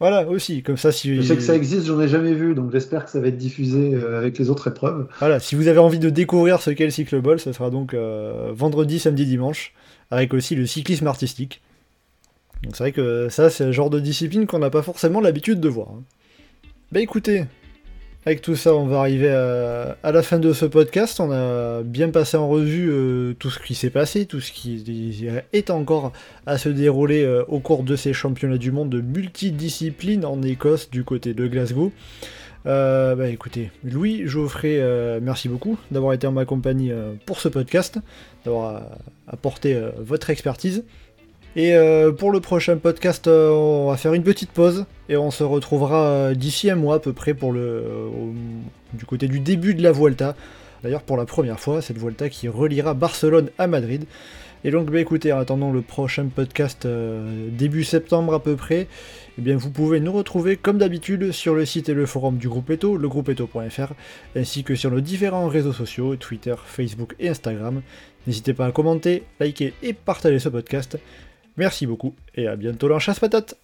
Voilà, aussi, comme ça si... Je sais que ça existe, j'en ai jamais vu, donc j'espère que ça va être diffusé euh, avec les autres épreuves. Voilà, si vous avez envie de découvrir ce qu'est le cycleball, ça sera donc euh, vendredi, samedi, dimanche, avec aussi le cyclisme artistique. Donc c'est vrai que ça, c'est le genre de discipline qu'on n'a pas forcément l'habitude de voir. Hein. Bah écoutez, avec tout ça, on va arriver à, la fin de ce podcast. On a bien passé en revue euh, tout ce qui s'est passé, tout ce qui est encore à se dérouler euh, au cours de ces championnats du monde de multidisciplines en Écosse du côté de Glasgow. Euh, bah écoutez, Louis Geoffrey, merci beaucoup d'avoir été en ma compagnie pour ce podcast, d'avoir apporté votre expertise. Et euh, pour le prochain podcast, euh, on va faire une petite pause et on se retrouvera euh, d'ici un mois à peu près pour le du côté du début de la Vuelta. D'ailleurs pour la première fois, cette Vuelta qui reliera Barcelone à Madrid. Et donc bah, écoutez, en attendant le prochain podcast début septembre à peu près, eh bien vous pouvez nous retrouver comme d'habitude sur le site et le forum du groupe Eto, legroupeeto.fr, ainsi que sur nos différents réseaux sociaux, Twitter, Facebook et Instagram. N'hésitez pas à commenter, liker et partager ce podcast. Merci beaucoup et à bientôt dans Chasse Patate.